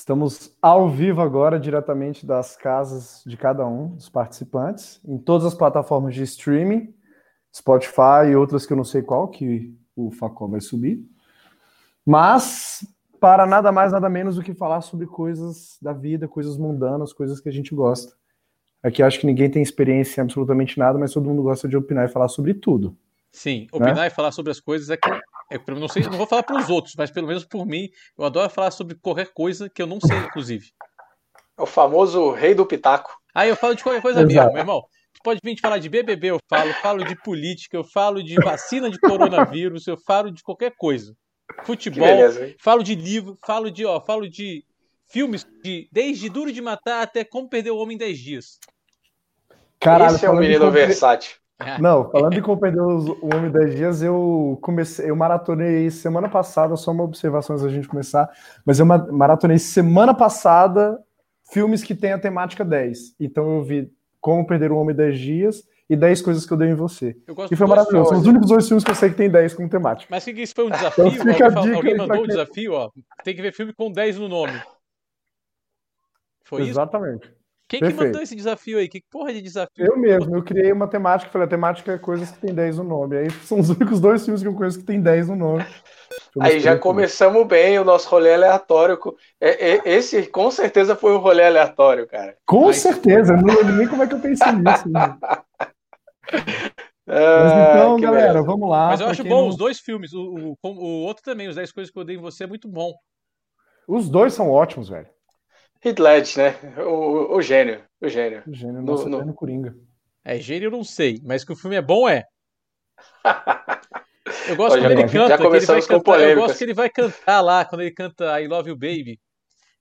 Estamos ao vivo agora, diretamente das casas de cada um dos participantes, em todas as plataformas de streaming, Spotify e outras que eu não sei qual, que o Facó vai subir. Mas para nada mais, nada menos do que falar sobre coisas da vida, coisas mundanas, coisas que a gente gosta. Aqui acho que ninguém tem experiência em absolutamente nada, mas todo mundo gosta de opinar e falar sobre tudo. Sim, opinar né? e falar sobre as coisas é que é, não sei, não vou falar para os outros, mas pelo menos por mim, eu adoro falar sobre qualquer coisa que eu não sei, inclusive. É o famoso rei do pitaco. Aí eu falo de qualquer coisa Exato. mesmo, meu irmão. Tu pode vir falar de BBB, eu falo, falo de política, eu falo de vacina de coronavírus, eu falo de qualquer coisa. Futebol, beleza, falo de livro, falo de, ó, falo de filmes de desde Duro de Matar até Como Perder o Homem em 10 Dias. Caralho, Esse é um menino versátil. Não, falando em como perder o Homem 10 Dias, eu comecei, eu maratonei semana passada, só uma observação antes da gente começar, mas eu maratonei semana passada filmes que tem a temática 10. Então eu vi Como Perder o Homem 10 Dias e 10 Coisas que eu dei em você. e foi maravilhoso. São os únicos dois filmes que eu sei que tem 10 como temática. Mas que isso foi um desafio? Então, alguém, alguém mandou um desafio, ó. Tem que ver filme com 10 no nome. Foi Exatamente. Isso? Quem Perfeito. que mandou esse desafio aí? Que porra de desafio? Eu mesmo, eu criei uma temática, falei, a temática é coisas que tem 10 no nome. Aí são os únicos dois filmes que eu conheço que tem 10 no nome. Aí já começamos bem o nosso rolê aleatório. É, é, esse com certeza foi um rolê aleatório, cara. Com Mas... certeza, eu não lembro nem como é que eu pensei nisso. Né? Mas então, ah, galera, beleza. vamos lá. Mas eu acho bom não... os dois filmes. O, o, o outro também, os 10 coisas que eu dei em você, é muito bom. Os dois são ótimos, velho. Heath Ledger, né? O, o gênio. O gênio. O gênio, nosso no, no... Coringa. É, gênio eu não sei, mas que o filme é bom, é. Eu gosto quando ele canta, que ele vai cantar, eu gosto que ele vai cantar lá, quando ele canta I Love You Baby,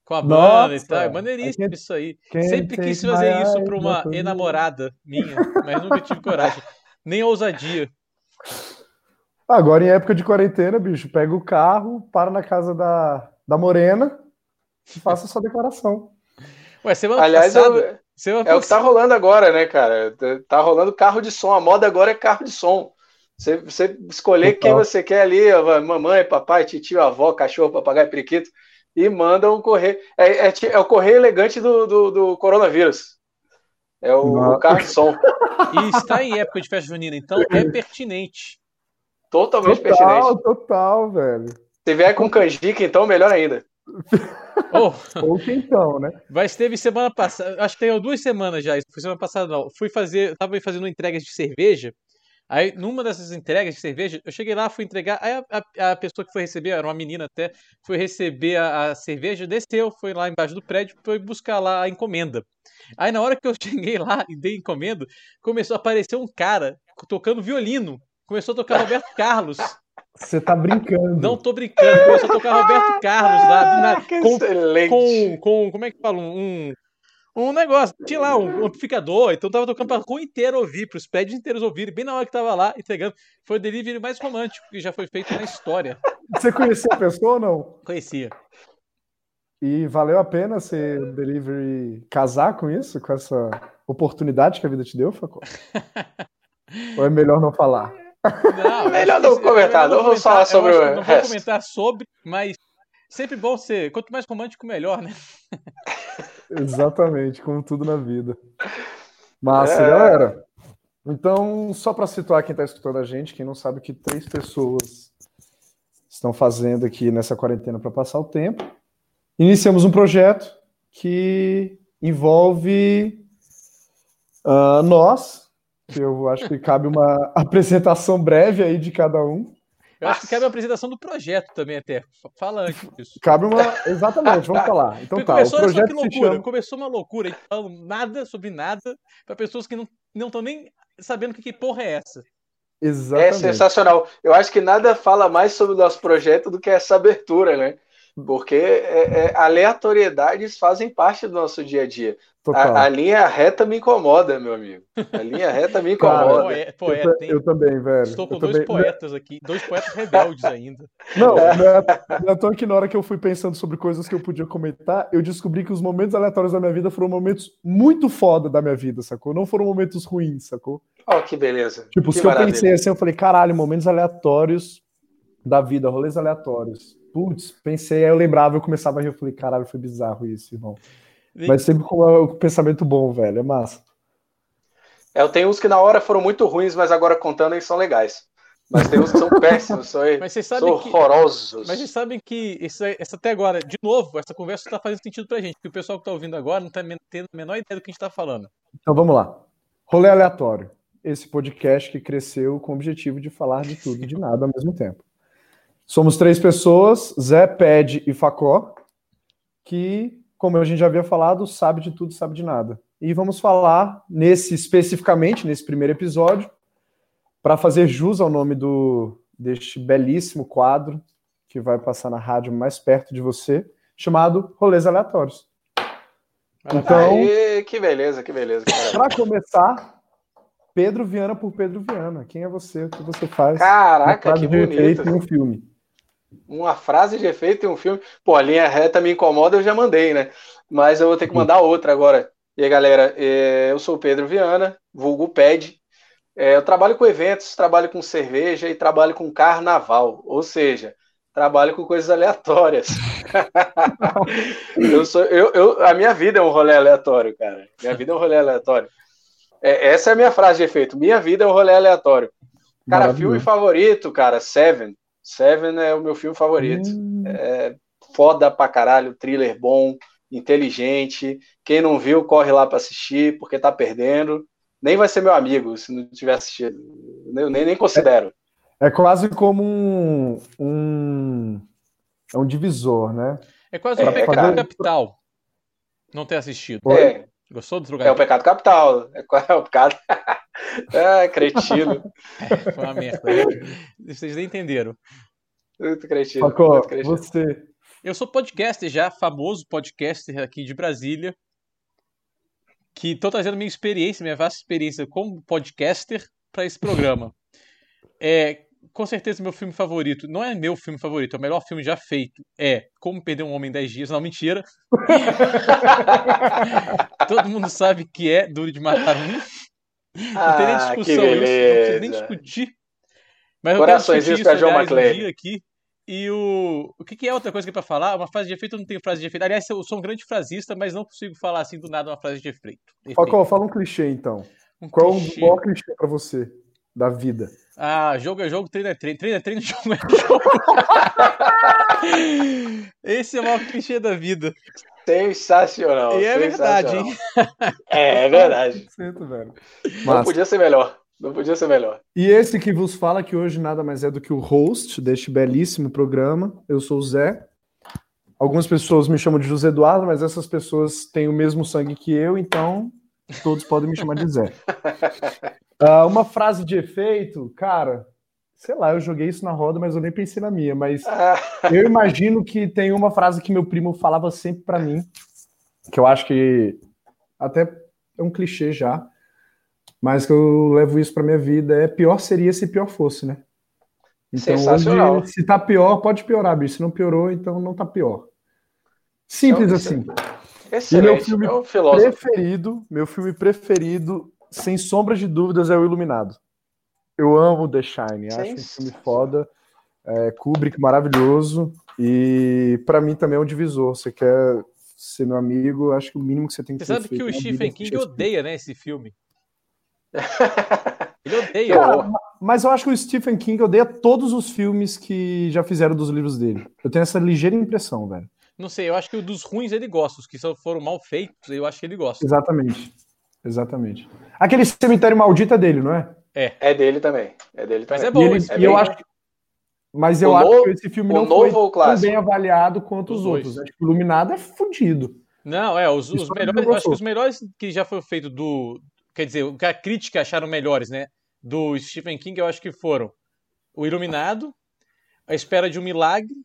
com a banda e tal. É maneiríssimo é isso aí. Sempre quis fazer isso pra uma enamorada minha, mas nunca tive coragem. Nem ousadia. Agora, em época de quarentena, bicho, pega o carro, para na casa da, da Morena, faça sua declaração. Ué, semana Aliás, passada, eu, semana é o que tá rolando agora, né, cara? Tá rolando carro de som. A moda agora é carro de som. Você, você escolher Total. quem você quer ali, mamãe, papai, tio, avó, cachorro, papagaio, periquito, e manda um correio. É, é, é, o correio elegante do, do, do coronavírus. É o, o, carro de som. E está em época de festa junina, então é pertinente. Totalmente total, pertinente. Total, velho. Se vier com canjica, então melhor ainda. Oh. Ou quentão, né? Mas teve semana passada, acho que tem duas semanas já, isso foi semana passada não. Fui fazer, tava fazendo entregas de cerveja. Aí, numa dessas entregas de cerveja, eu cheguei lá, fui entregar. Aí a, a, a pessoa que foi receber, era uma menina até, foi receber a, a, cerveja, desceu, foi lá embaixo do prédio, foi buscar lá a encomenda. Aí, na hora que eu cheguei lá e dei encomenda, começou a aparecer um cara tocando violino. Começou a tocar Roberto Carlos. Você tá brincando. Não tô brincando. Começou a tocar Roberto Carlos lá. Na, com, excelente. Com, com, como é que fala? Um, um negócio. Tinha lá um amplificador. Então tava tocando pra rua inteira ouvir, pros prédios inteiros ouvirem. Bem na hora que tava lá entregando. Foi o delivery mais romântico que já foi feito na história. Você conhecia a pessoa ou não? Conhecia. E valeu a pena ser delivery casar com isso? Com essa oportunidade que a vida te deu, Facó? ou é melhor não falar? Não, melhor não comentar, não vamos falar sobre o Não vou comentar sobre, mas sempre bom ser. Quanto mais romântico, melhor, né? Exatamente, como tudo na vida. Massa, é... galera. Então, só para situar quem está escutando a gente, quem não sabe que três pessoas estão fazendo aqui nessa quarentena para passar o tempo, iniciamos um projeto que envolve uh, nós, eu acho que cabe uma apresentação breve aí de cada um. Eu acho que cabe uma apresentação do projeto também até. Fala antes disso. Cabe uma. Exatamente, vamos falar. Então tá. Começou, o projeto que loucura. Chama... Começou uma loucura, falando nada sobre nada, para pessoas que não estão nem sabendo que, que porra é essa. Exatamente. É sensacional. Eu acho que nada fala mais sobre o nosso projeto do que essa abertura, né? Porque é, é, aleatoriedades fazem parte do nosso dia a dia. A, a, linha reta me incomoda, meu amigo. A linha reta me incomoda. Cara, poeta, eu, eu, também, velho. Estou com eu dois também. poetas aqui, dois poetas rebeldes ainda. Não, não é tão que na hora que eu fui pensando sobre coisas que eu podia comentar, eu descobri que os momentos aleatórios da minha vida foram momentos muito foda da minha vida, sacou? Não foram momentos ruins, sacou? Oh, que beleza. Tipo, que se maravilha. eu pensei assim, eu falei, caralho, momentos aleatórios da vida, rolês aleatórios. Putz, pensei, aí eu lembrava, eu começava a rir, eu falei, caralho, foi bizarro isso, irmão. Mas sempre com o pensamento bom, velho, é massa. É, eu tenho uns que na hora foram muito ruins, mas agora contando eles são legais. Mas tem uns que são péssimos, são, mas vocês sabem são horrorosos. Que, mas vocês sabem que isso, isso até agora, de novo, essa conversa está fazendo sentido pra gente, porque o pessoal que está ouvindo agora não está tendo a menor ideia do que a gente está falando. Então vamos lá. Rolê aleatório. Esse podcast que cresceu com o objetivo de falar de tudo e de nada ao mesmo tempo. Somos três pessoas, Zé, Ped e Facó, que, como a gente já havia falado, sabe de tudo, sabe de nada. E vamos falar nesse especificamente nesse primeiro episódio para fazer jus ao nome do deste belíssimo quadro que vai passar na rádio mais perto de você, chamado Rolês Aleatórios. Então, Aê, que beleza, que beleza. Para começar, Pedro Viana por Pedro Viana. Quem é você? O que você faz? Caraca, que bonito. Um filme. Uma frase de efeito em um filme. Pô, a linha reta me incomoda, eu já mandei, né? Mas eu vou ter que mandar outra agora. E aí, galera, é, eu sou o Pedro Viana, vulgo PED. É, eu trabalho com eventos, trabalho com cerveja e trabalho com carnaval. Ou seja, trabalho com coisas aleatórias. eu sou, eu, eu, a minha vida é um rolê aleatório, cara. Minha vida é um rolê aleatório. É, essa é a minha frase de efeito. Minha vida é um rolê aleatório. Cara, filme favorito, cara, Seven. Seven é o meu filme favorito. Hum. É foda pra caralho, thriller bom, inteligente. Quem não viu, corre lá para assistir, porque tá perdendo. Nem vai ser meu amigo se não tiver assistido. Eu nem, nem considero. É, é quase como um, um, É um divisor, né? É quase um é, pecado fazer... capital não ter assistido. É. Gostou do lugar? É o pecado capital. É, é o pecado. é, cretino. É, foi uma merda. Vocês nem entenderam. Muito cretino. Paco, muito cretino. você eu sou podcaster já, famoso podcaster aqui de Brasília, que estou trazendo minha experiência, minha vasta experiência como podcaster para esse programa. É, com certeza meu filme favorito, não é meu filme favorito, é o melhor filme já feito, é Como Perder um Homem em 10 Dias. Não, mentira. Todo mundo sabe que é Duro de Matar um. Não tem nem ah, discussão, isso, não nem discutir. Mas Corações eu quero discutir isso, aliás, um dia aqui. E o. O que, que é outra coisa que é pra falar? Uma frase de efeito eu não tenho frase de efeito. Aliás, eu sou um grande frasista, mas não consigo falar assim do nada uma frase de efeito. Facol, fala um clichê então. Um Qual clichê. é o maior clichê pra você da vida? Ah, jogo é jogo, treino é treino. Treino é treino, jogo é jogo. Esse é o maior clichê da vida. Sensacional. E é sensacional. verdade, hein? É, é verdade. velho. Não podia ser melhor. Não podia ser melhor. E esse que vos fala, que hoje nada mais é do que o host deste belíssimo programa. Eu sou o Zé. Algumas pessoas me chamam de José Eduardo, mas essas pessoas têm o mesmo sangue que eu, então todos podem me chamar de Zé. Uh, uma frase de efeito, cara, sei lá, eu joguei isso na roda, mas eu nem pensei na minha. Mas eu imagino que tem uma frase que meu primo falava sempre para mim, que eu acho que até é um clichê já, mas que eu levo isso para minha vida é pior seria se pior fosse, né? Então, Sensacional. Hoje, se tá pior, pode piorar, bicho. Se não piorou, então não tá pior. Simples assim. Excelente. E meu filme é um preferido, meu filme preferido, sem sombras de dúvidas, é o Iluminado. Eu amo The Shine, acho um filme foda. É, Kubrick maravilhoso e para mim também é um divisor. Você quer ser meu amigo, acho que o mínimo que você tem que Você sabe que o Stephen King odeia, né, esse filme. Ele odeia. Cara, mas eu acho que o Stephen King odeia todos os filmes que já fizeram dos livros dele. Eu tenho essa ligeira impressão, velho. Não sei, eu acho que o dos ruins ele gosta. Os que foram mal feitos, eu acho que ele gosta. Exatamente. Exatamente. Aquele cemitério maldito é dele, não é? É. É dele também. É dele também. Mas é bom. E, ele, é e eu acho mas eu o acho novo, que esse filme não foi tão bem avaliado quanto os, os outros. Acho que o Iluminado é fudido. Não, é, os, os melhores, eu acho que os melhores que já foi feito do, quer dizer, o que a crítica acharam melhores, né? Do Stephen King, eu acho que foram O Iluminado, A Espera de um Milagre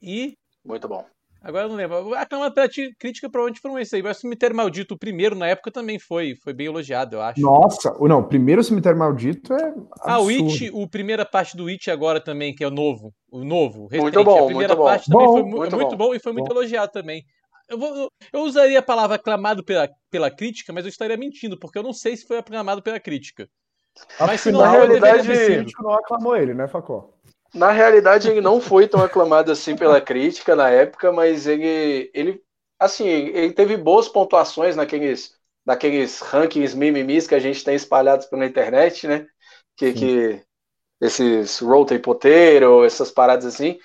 e. Muito bom. Agora eu não lembro. A cama pela crítica provavelmente foram esses aí. Mas o Cemitério Maldito, o primeiro, na época, também foi. Foi bem elogiado, eu acho. Nossa, não, o primeiro Cemitério Maldito é. Absurdo. Ah, o It, o primeira parte do It agora também, que é o novo. O novo. Muito bom, a primeira muito parte bom. também bom, foi muito, muito bom. bom. e foi muito bom. elogiado também. Eu, vou, eu usaria a palavra aclamado pela, pela crítica, mas eu estaria mentindo, porque eu não sei se foi aclamado pela crítica. Mas se não, na realidade, o crítico não aclamou ele, né, Facó? Na realidade, ele não foi tão aclamado assim pela crítica na época, mas ele, ele assim, ele teve boas pontuações naqueles, naqueles rankings mimimis que a gente tem espalhados pela internet, né? Que, que esses Rotten Potato, essas paradas assim.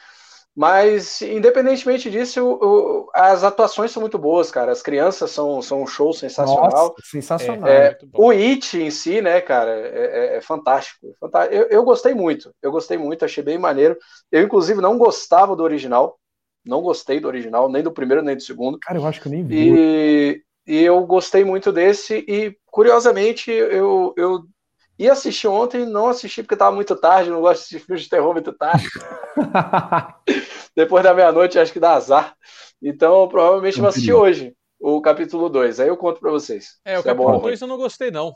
Mas, independentemente disso, o, o, as atuações são muito boas, cara. As crianças são, são um show sensacional. Nossa, sensacional. É, o It em si, né, cara, é, é, é fantástico. Eu, eu, gostei muito. Eu gostei muito, achei bem maneiro. Eu, inclusive, não gostava do original. Não gostei do original, nem do primeiro, nem do segundo. Cara, eu acho que eu nem vi. E, e eu gostei muito desse. E, curiosamente, eu, eu ia assistir ontem, não assisti porque estava muito tarde, não gosto de assistir filmes de terror muito tarde. Depois da meia-noite, acho que dá azar. Então, provavelmente vou assistir hoje o capítulo 2. Aí eu conto para vocês. É, o é capítulo 2 eu não gostei, não.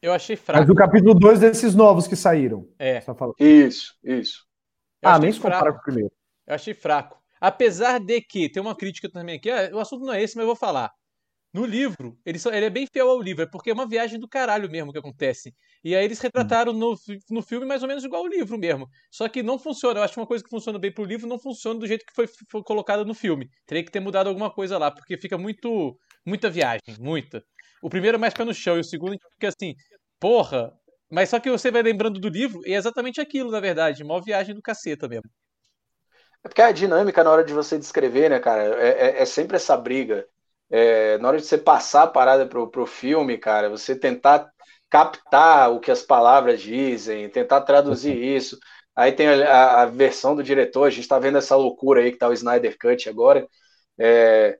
Eu achei fraco. Mas o capítulo 2 desses novos que saíram. É. Isso, isso. Eu ah, nem se compara com o primeiro. Eu achei fraco. Apesar de que, tem uma crítica também aqui, ah, o assunto não é esse, mas eu vou falar. No livro, ele, só, ele é bem fiel ao livro, é porque é uma viagem do caralho mesmo que acontece. E aí eles retrataram no, no filme mais ou menos igual ao livro mesmo. Só que não funciona. Eu acho que uma coisa que funciona bem pro livro não funciona do jeito que foi, foi colocada no filme. Teria que ter mudado alguma coisa lá, porque fica muito. muita viagem, muita. O primeiro é mais pé no chão e o segundo fica assim, porra. Mas só que você vai lembrando do livro e é exatamente aquilo, na verdade. Mó viagem do caceta mesmo. É porque a dinâmica na hora de você descrever, né, cara, é, é, é sempre essa briga é, na hora de você passar a parada pro, pro filme, cara, você tentar captar o que as palavras dizem, tentar traduzir uhum. isso. Aí tem a, a, versão do diretor, a gente está vendo essa loucura aí que tá o Snyder Cut agora. É,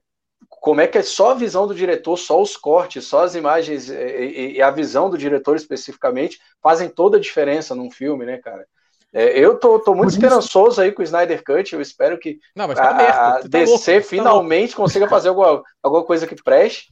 como é que é só a visão do diretor, só os cortes, só as imagens e, e, a visão do diretor especificamente fazem toda a diferença num filme, né, cara? É, eu tô, tô muito esperançoso aí com o Snyder Cut. Eu espero que Não, tá a, a DC tá finalmente tá consiga fazer alguma, alguma coisa que preste.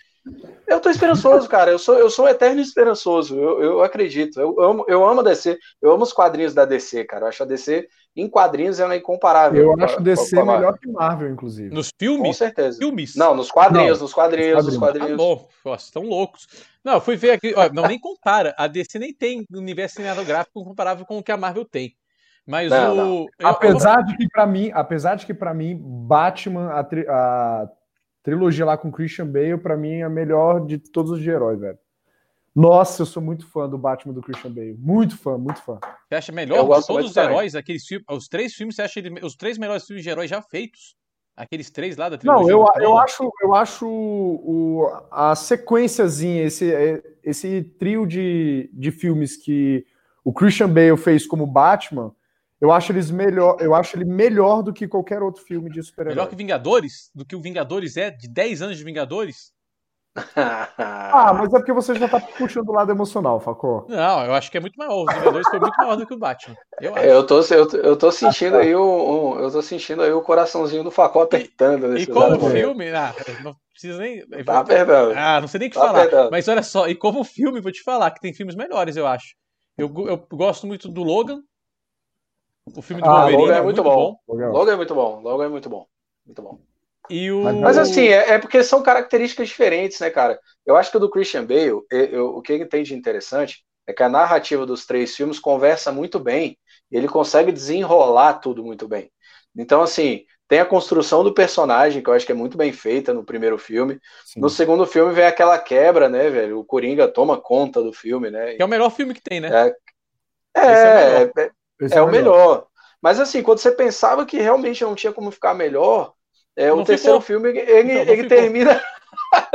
Eu tô esperançoso, cara. Eu sou, eu sou um eterno esperançoso. Eu, eu acredito. Eu amo, eu amo a DC. Eu amo os quadrinhos da DC, cara. Eu acho a DC em quadrinhos ela é incomparável. Eu acho a DC a melhor que Marvel, inclusive. Nos filmes? Com certeza. Filmes. Não, nos quadrinhos, não, nos quadrinhos, nos quadrinhos. Nos quadrinhos. Ah, Nossa, estão loucos. Não, eu fui ver aqui. Ó, não, nem compara. A DC nem tem universo cinematográfico comparável com o que a Marvel tem. Mas não, o. Não. Eu, apesar eu... de que para mim, apesar de que para mim Batman a, tri... a, trilogia lá com Christian Bale para mim é a melhor de todos os de herói, velho. Nossa, eu sou muito fã do Batman do Christian Bale, muito fã, muito fã. Você acha melhor de todos os heróis, aqueles filmes, os três filmes, você acha ele, os três melhores filmes de heróis já feitos? Aqueles três lá da trilogia? Não, eu, eu acho, eu acho o, a sequenciazinha, esse, esse trio de, de filmes que o Christian Bale fez como Batman, eu acho eles melhor, eu acho ele melhor do que qualquer outro filme de super-herói. Melhor que Vingadores? Do que o Vingadores é? De 10 anos de Vingadores? ah, mas é porque você já tá puxando o lado emocional, Facó. Não, eu acho que é muito maior. Os Vingadores foi muito maior do que o Batman. Eu, eu, tô, eu, eu tô sentindo aí o, um, eu tô sentindo aí o coraçãozinho do Facó apertando. E, e como filme, ah, não precisa nem. Tá apertando. Ah, não sei nem o que tá falar. Apertando. Mas olha só, e como filme, vou te falar que tem filmes melhores, eu acho. Eu, eu gosto muito do Logan, o filme do ah, Wolverine Logan é, é muito, bom. bom. Logan é muito bom. Logan é muito bom. Muito bom. E o... Mas assim, é, é, porque são características diferentes, né, cara? Eu acho que o do Christian Bale, eu, eu, o que ele tem de interessante é que a narrativa dos três filmes conversa muito bem. Ele consegue desenrolar tudo muito bem. Então, assim, tem a construção do personagem, que eu acho que é muito bem feita no primeiro filme. Sim. No segundo filme vem aquela quebra, né, velho? O Coringa toma conta do filme, né? Que é o melhor filme que tem, né? É, é, é, é é, é o melhor. melhor. Mas assim, quando você pensava que realmente não tinha como ficar melhor, é, o terceiro ficou. filme ele, então, ele termina.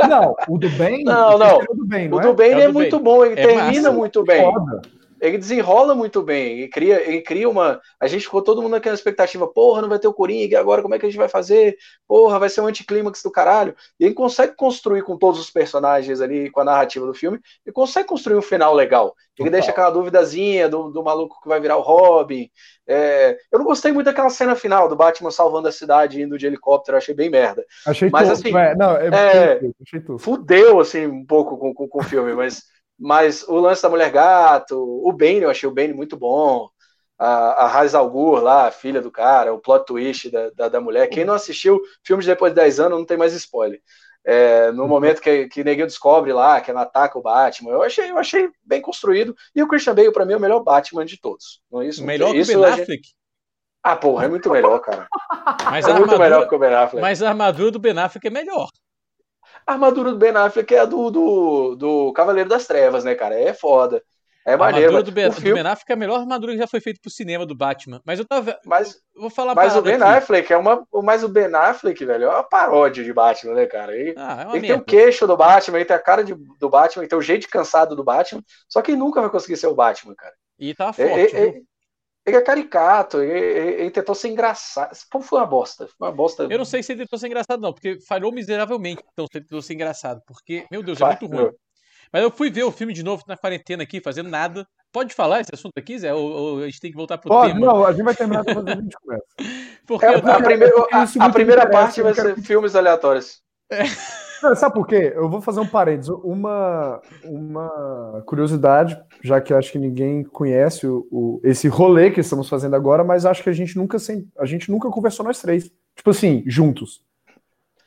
Não, o do bem. Não, não. O do bem, não o do bem é, é muito bem. bom, ele é termina massa. muito bem. Foda ele desenrola muito bem, ele cria, ele cria uma. A gente ficou todo mundo naquela expectativa, porra, não vai ter o Coringa, agora como é que a gente vai fazer? Porra, vai ser um anticlímax do caralho. E ele consegue construir com todos os personagens ali, com a narrativa do filme, e consegue construir um final legal. Ele Total. deixa aquela duvidazinha do, do maluco que vai virar o Robin. É, eu não gostei muito daquela cena final do Batman salvando a cidade indo de helicóptero, achei bem merda. Achei mas tudo, assim, é, não, é, é, achei tudo. fudeu assim um pouco com, com, com o filme, mas mas o lance da Mulher Gato, o Bane, eu achei o Bane muito bom. A, a Raiz Algur lá, a filha do cara, o plot twist da, da, da mulher. Quem não assistiu filmes depois de 10 anos não tem mais spoiler. É, no momento que, que Neguinho descobre lá, que ela ataca o Batman, eu achei, eu achei bem construído. E o Christian Bale, para mim, é o melhor Batman de todos. Não é isso? Melhor que o Ben Affleck? Ah, porra, é muito melhor, cara. Mas é muito melhor que o Ben Affleck. Mas a armadura do Ben Affleck é melhor. A armadura do Ben Affleck é a do, do, do Cavaleiro das Trevas, né, cara? É foda. É maneiro. A armadura do Ben, filme... ben Affleck é a melhor armadura que já foi feita pro cinema do Batman. Mas eu tava. Mas, vou falar Mas o Ben aqui. Affleck é uma. Mas o Ben Affleck, velho, é uma paródia de Batman, né, cara? Ele, ah, é ele tem o queixo do Batman, ele tem a cara de, do Batman, ele tem o jeito cansado do Batman. Só que ele nunca vai conseguir ser o Batman, cara. E tá forte. Ele, ele, ele é caricato, ele, ele, tentou ser engraçado. Como foi uma bosta? Foi uma bosta. Eu não sei se ele tentou ser engraçado, não, porque falhou miseravelmente. Então, se ele tentou ser engraçado. Porque, meu Deus, é muito ruim. Mas eu fui ver o filme de novo na quarentena aqui, fazendo nada. Pode falar esse assunto aqui, Zé? Ou, ou a gente tem que voltar pro Pode, tema? Não, a gente vai terminar depois a gente começa. Porque é, a, primeira, a, a primeira parte vai ser filmes aleatórios. É. Não, sabe por quê? Eu vou fazer um parênteses. Uma, uma curiosidade, já que acho que ninguém conhece o, o, esse rolê que estamos fazendo agora, mas acho que a gente nunca a gente nunca conversou nós três. Tipo assim, juntos.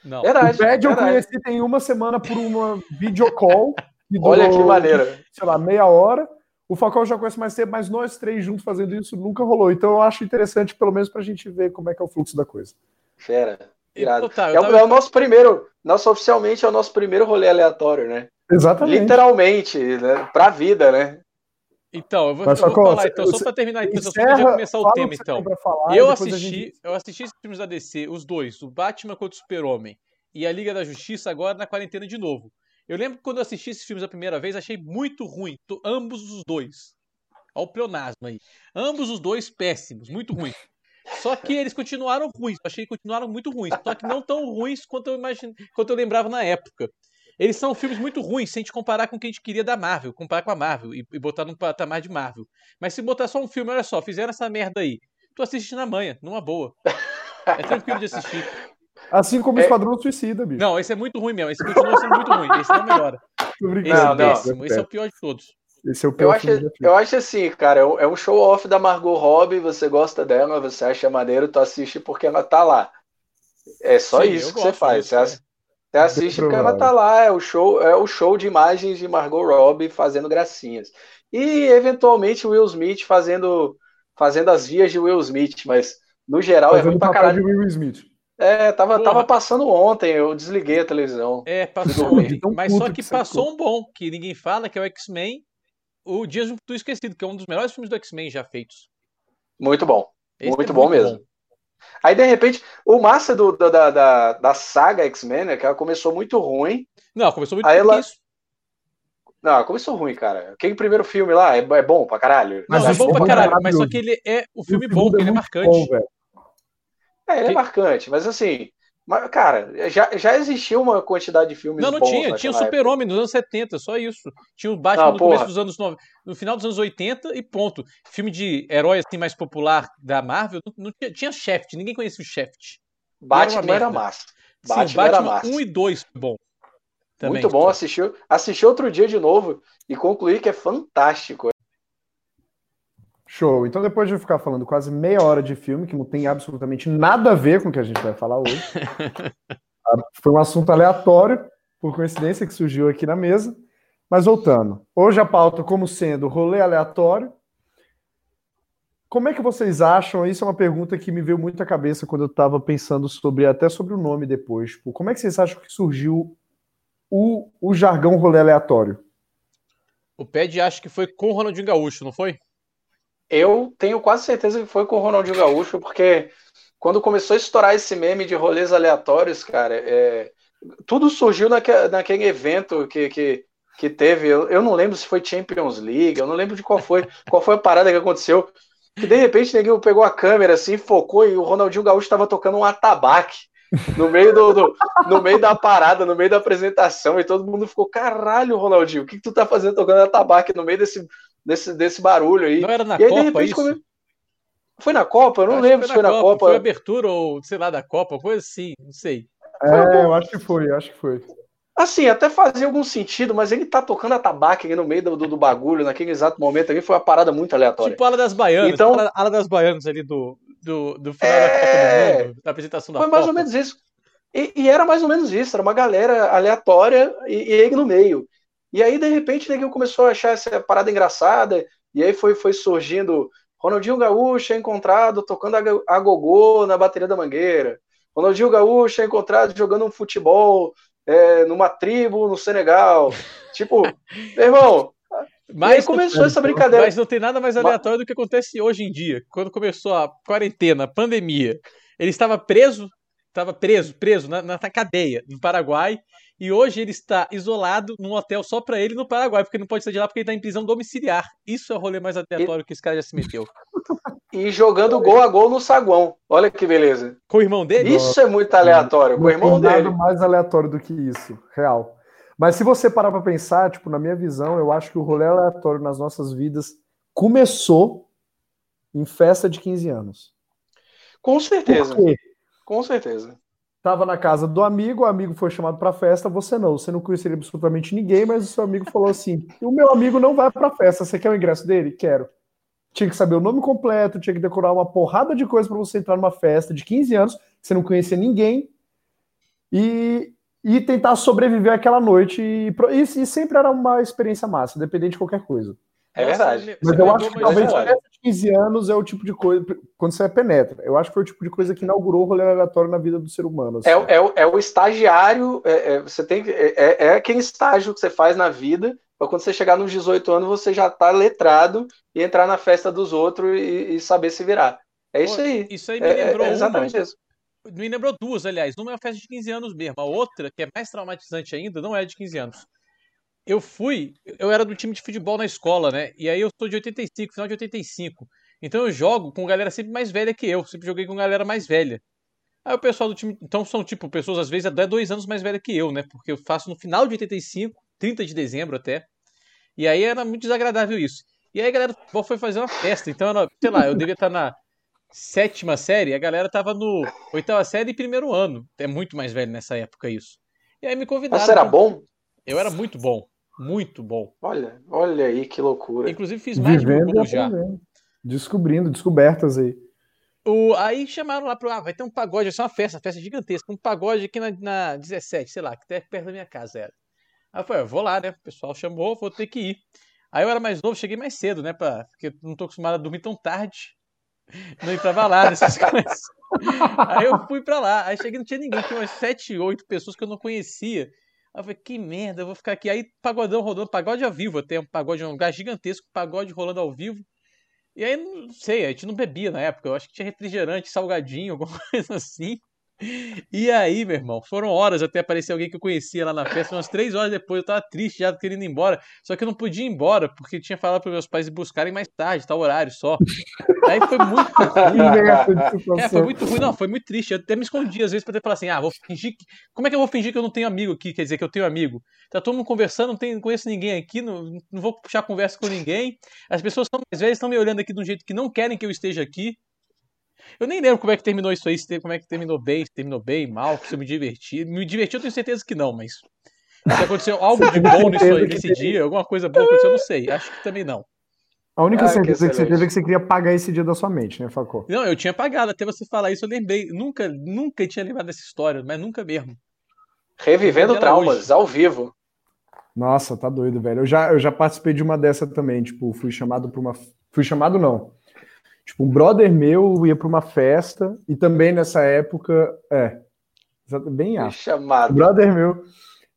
Não. Verdade, o Pad eu conheci tem uma semana por uma videocall. Olha que maneira. Sei lá, meia hora. O Falcão eu já conhece mais tempo, mas nós três juntos fazendo isso nunca rolou. Então eu acho interessante, pelo menos, para a gente ver como é que é o fluxo da coisa. Fera. Irado. Tá, é, tava... é, o nosso primeiro, nosso oficialmente é o nosso primeiro rolê aleatório, né? Exatamente. Literalmente, né? Pra vida, né? Então, eu vou, eu vou falar, então, só para terminar, então, encerra, só pra começar o tema, então. Falar, eu assisti, gente... eu assisti esses filmes da DC, os dois, o Batman contra o Super-Homem e a Liga da Justiça agora na quarentena de novo. Eu lembro que quando eu assisti esses filmes a primeira vez, achei muito ruim, ambos os dois. Olha o pleonasmo aí. Ambos os dois péssimos, muito ruim. Só que eles continuaram ruins. Eu achei que continuaram muito ruins. Só que não tão ruins quanto eu, imagine... quanto eu lembrava na época. Eles são filmes muito ruins se a gente comparar com o que a gente queria da Marvel, comparar com a Marvel e, e botar num patamar de Marvel. Mas se botar só um filme, olha só, fizeram essa merda aí. Tu assiste na manhã, numa boa. É tranquilo de assistir. Assim como o é... Esquadrão Suicida, bicho. Não, esse é muito ruim mesmo. Esse continua sendo muito ruim. Esse não melhora. Esse é não, péssimo. Esse é o pior de todos. Esse é o pior eu acho, eu acho assim, cara, é um é show off da Margot Robbie, você gosta dela, você acha maneiro, tu assiste porque ela tá lá. É só Sim, isso que você faz. Disso, você, você assiste porque ela tá lá, é o show, é o show de imagens de Margot Robbie fazendo gracinhas. E eventualmente Will Smith fazendo fazendo as vias de Will Smith, mas no geral fazendo é ruim pra caralho. De Will Smith. É, tava, tava passando ontem, eu desliguei a televisão. É, passou, mas só que passou um bom, que ninguém fala, que é o X-Men o Dias do Futuro Esquecido, que é um dos melhores filmes do X-Men já feitos. Muito bom. Muito é bom muito mesmo. Bom. Aí, de repente, o massa do, da, da, da saga X-Men, né, que ela começou muito ruim. Não, começou muito Aí ela... isso. Não, começou ruim, cara. Aquele primeiro filme lá é, é bom pra caralho. Não, é bom pra caralho, mas só que ele é o filme bom, é ele é marcante. Bom, é, ele é marcante, mas assim, mas, cara, já, já existiu uma quantidade de filmes Não, não tinha. Tinha o Super-Homem nos anos 70, só isso. Tinha o Batman não, no começo dos anos 90, no final dos anos 80 e ponto. Filme de herói assim mais popular da Marvel, não, não tinha, tinha Shaft, ninguém conhecia o Shaft. Batman era, era massa. Batman, Sim, Batman era massa. 1 e 2 bom. Também, Muito bom, assistiu, assisti outro dia de novo e concluí que é fantástico. Show. Então, depois de ficar falando quase meia hora de filme, que não tem absolutamente nada a ver com o que a gente vai falar hoje, ah, foi um assunto aleatório, por coincidência, que surgiu aqui na mesa. Mas voltando. Hoje a pauta como sendo rolê aleatório. Como é que vocês acham? Isso é uma pergunta que me veio muito à cabeça quando eu estava pensando sobre até sobre o nome depois. Tipo, como é que vocês acham que surgiu o, o jargão rolê aleatório? O Ped acha que foi com o Ronaldinho Gaúcho, não foi? Eu tenho quase certeza que foi com o Ronaldinho Gaúcho, porque quando começou a estourar esse meme de rolês aleatórios, cara, é, tudo surgiu naque, naquele evento que, que, que teve. Eu, eu, não lembro se foi Champions League, eu não lembro de qual foi, qual foi a parada que aconteceu. Que de repente ninguém pegou a câmera assim, focou e o Ronaldinho Gaúcho estava tocando um atabaque no meio do, do, no meio da parada, no meio da apresentação, e todo mundo ficou: caralho, Ronaldinho, o que, que tu tá fazendo tocando atabaque no meio desse desse, desse barulho aí. Não era na e aí, Copa, de repente, isso? Foi na Copa? Eu não lembro se foi na Copa. Copa. Foi abertura ou, sei lá, da Copa, coisa assim, não sei. É, eu acho que foi, acho que foi. Assim, até fazia algum sentido, mas ele tá tocando a tabaca aqui no meio do, do, do, bagulho, naquele exato momento ali, foi uma parada muito aleatória. Tipo a ala das baianas, então, a ala das baianas ali do, do, do final é... da Copa do Mundo, da apresentação da Foi mais ou menos isso. E, e, era mais ou menos isso, era uma galera aleatória e, e ele no meio. E aí, de repente, ninguém começou a achar essa parada engraçada, e aí foi, foi surgindo Ronaldinho Gaúcho é encontrado tocando a gogô na bateria da Mangueira. Ronaldinho Gaúcho é encontrado jogando um futebol é, numa tribo no Senegal. Tipo, meu irmão, mas aí começou essa brincadeira. Mas não tem nada mais aleatório do que acontece hoje em dia. Quando começou a quarentena, a pandemia, ele estava preso, estava preso, preso na, na cadeia no Paraguai, e hoje ele está isolado num hotel só para ele no Paraguai, porque não pode sair de lá porque ele está em prisão domiciliar. Isso é o rolê mais aleatório e... que esse cara já se meteu. E jogando gol a gol no saguão. Olha que beleza. Com o irmão dele? Isso é muito aleatório. Com o irmão dele. Nada mais aleatório do que isso, real. Mas se você parar para pensar, tipo, na minha visão, eu acho que o rolê aleatório nas nossas vidas começou em festa de 15 anos. Com certeza. Por quê? Com certeza. Tava na casa do amigo, o amigo foi chamado para festa, você não, você não conhecia absolutamente ninguém, mas o seu amigo falou assim: "O meu amigo não vai para festa, você quer o ingresso dele? Quero". Tinha que saber o nome completo, tinha que decorar uma porrada de coisa para você entrar numa festa de 15 anos, você não conhecia ninguém. E e tentar sobreviver aquela noite. E, e, e, sempre era uma experiência massa, independente de qualquer coisa. É verdade. Mas eu acho que talvez é 15 anos é o tipo de coisa. Quando você é penetra, eu acho que foi o tipo de coisa que inaugurou o rolê aleatório na vida do ser humano. Assim. É, é, é, o estagiário, é, é você tem é, é, é aquele estágio que você faz na vida. Para quando você chegar nos 18 anos, você já tá letrado e entrar na festa dos outros e, e saber se virar. É isso aí. Isso aí me lembrou. É, exatamente uma, isso me lembrou duas, aliás. Uma é uma festa de 15 anos mesmo. A outra, que é mais traumatizante ainda, não é de 15 anos. Eu fui, eu era do time de futebol na escola, né? E aí eu sou de 85, final de 85. Então eu jogo com galera sempre mais velha que eu. Sempre joguei com galera mais velha. Aí o pessoal do time. Então são, tipo, pessoas às vezes até dois anos mais velha que eu, né? Porque eu faço no final de 85, 30 de dezembro até. E aí era muito desagradável isso. E aí a galera foi fazer uma festa. Então, era, sei lá, eu devia estar na sétima série, a galera tava no oitava série e primeiro ano. É muito mais velho nessa época isso. E aí me convidaram. Você era bom? Eu era muito bom. Muito bom. Olha, olha aí que loucura. Inclusive fiz mais Vivendo de um já. Descobrindo, descobertas aí. O, aí chamaram lá pro. Ah, vai ter um pagode, vai ser uma festa, uma festa gigantesca. Um pagode aqui na, na 17, sei lá, que até perto da minha casa era. Aí eu falei, eu vou lá, né? O pessoal chamou, vou ter que ir. Aí eu era mais novo, cheguei mais cedo, né? Pra, porque não tô acostumado a dormir tão tarde não ir pra balada, essas coisas. Aí eu fui pra lá, aí cheguei não tinha ninguém, tinha umas sete, oito pessoas que eu não conhecia. Aí eu falei, que merda, eu vou ficar aqui. Aí pagodão rodando, pagode ao vivo, até um pagode, um lugar gigantesco, pagode rolando ao vivo. E aí, não sei, a gente não bebia na época, eu acho que tinha refrigerante, salgadinho, alguma coisa assim. E aí, meu irmão, foram horas até aparecer alguém que eu conhecia lá na festa. Umas três horas depois eu tava triste, já querendo ir embora. Só que eu não podia ir embora, porque tinha falado para meus pais buscarem mais tarde, tal horário só. Aí foi muito ruim. é, foi muito ruim, não, foi muito triste. Eu até me escondi às vezes pra falar assim: ah, vou fingir que. Como é que eu vou fingir que eu não tenho amigo aqui? Quer dizer, que eu tenho amigo. Tá todo mundo conversando, não, tenho, não conheço ninguém aqui, não, não vou puxar conversa com ninguém. As pessoas são mais velhas, estão me olhando aqui de um jeito que não querem que eu esteja aqui. Eu nem lembro como é que terminou isso aí, como é que terminou bem, se terminou bem, mal, se eu me diverti. Me diverti, eu tenho certeza que não, mas. Se aconteceu algo de bom nisso aí, nesse dia, alguma coisa boa aconteceu, eu não sei. Acho que também não. A única ah, certeza que, que, você teve é que você queria pagar esse dia da sua mente, né, Facô? Não, eu tinha pagado, até você falar isso, eu lembrei. Nunca, nunca tinha lembrado dessa história, mas nunca mesmo. Revivendo traumas, hoje. ao vivo. Nossa, tá doido, velho. Eu já, eu já participei de uma dessa também, tipo, fui chamado para uma. Fui chamado, não. Tipo, um brother meu ia para uma festa e também nessa época, é, bem. Chamado. Um brother meu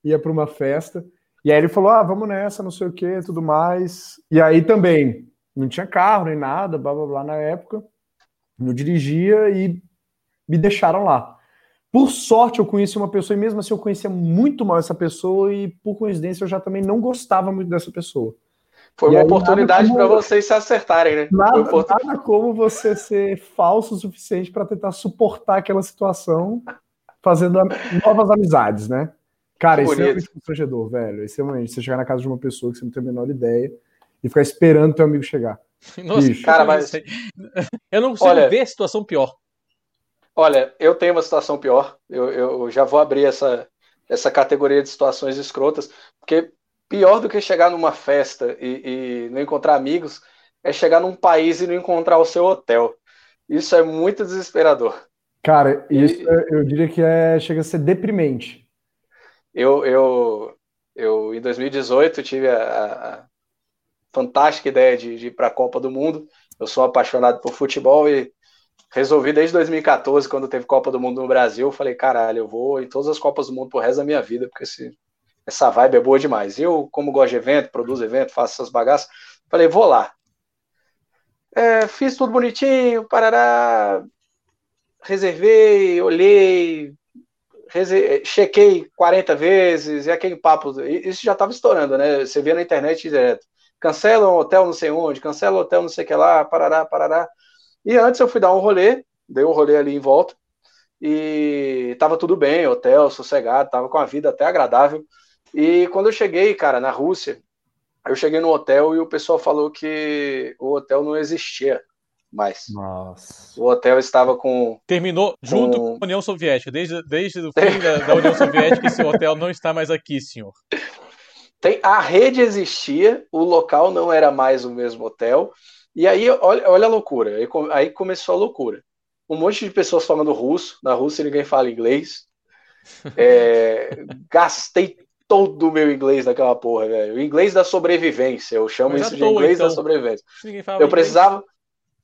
ia para uma festa e aí ele falou: "Ah, vamos nessa, não sei o que, tudo mais". E aí também não tinha carro nem nada, blá blá blá na época. Não dirigia e me deixaram lá. Por sorte, eu conheci uma pessoa, e mesmo assim eu conhecia muito mal essa pessoa, e por coincidência eu já também não gostava muito dessa pessoa. Foi e uma aí, oportunidade para vocês se acertarem, né? Nada, nada como você ser falso o suficiente para tentar suportar aquela situação, fazendo novas amizades, né? Cara, isso é muito constrangedor, velho. Esse é momento, você chegar na casa de uma pessoa que você não tem a menor ideia e ficar esperando teu amigo chegar. Nossa, cara, mas eu não consigo olha, ver situação pior. Olha, eu tenho uma situação pior. Eu, eu já vou abrir essa, essa categoria de situações escrotas, porque pior do que chegar numa festa e, e não encontrar amigos é chegar num país e não encontrar o seu hotel. Isso é muito desesperador. Cara, isso e, eu diria que é, chega a ser deprimente. Eu, eu, eu em 2018 tive a, a fantástica ideia de, de ir para a Copa do Mundo Eu sou apaixonado por futebol e resolvi desde 2014, quando teve Copa do Mundo no Brasil, falei, caralho, eu vou em todas as Copas do Mundo pro resto da minha vida, porque esse, essa vibe é boa demais. Eu, como gosto de evento, produzo evento, faço essas bagaças, falei, vou lá. É, fiz tudo bonitinho, parará, reservei, olhei, chequei 40 vezes, e aquele papo, isso já estava estourando, né? Você via na internet direto. Cancela um hotel não sei onde, cancela um hotel não sei o que lá, parará, parará. E antes eu fui dar um rolê, dei um rolê ali em volta, e tava tudo bem, hotel, sossegado, tava com a vida até agradável. E quando eu cheguei, cara, na Rússia, eu cheguei no hotel e o pessoal falou que o hotel não existia mais. Nossa. O hotel estava com. Terminou junto com a União Soviética. Desde, desde o fim da, da União Soviética, esse hotel não está mais aqui, senhor. Tem, a rede existia, o local não era mais o mesmo hotel. E aí, olha, olha a loucura. Aí, aí começou a loucura. Um monte de pessoas falando russo. Na Rússia ninguém fala inglês. É, gastei todo o meu inglês naquela porra, velho. O inglês da sobrevivência. Eu chamo isso de inglês então. da sobrevivência. Eu precisava.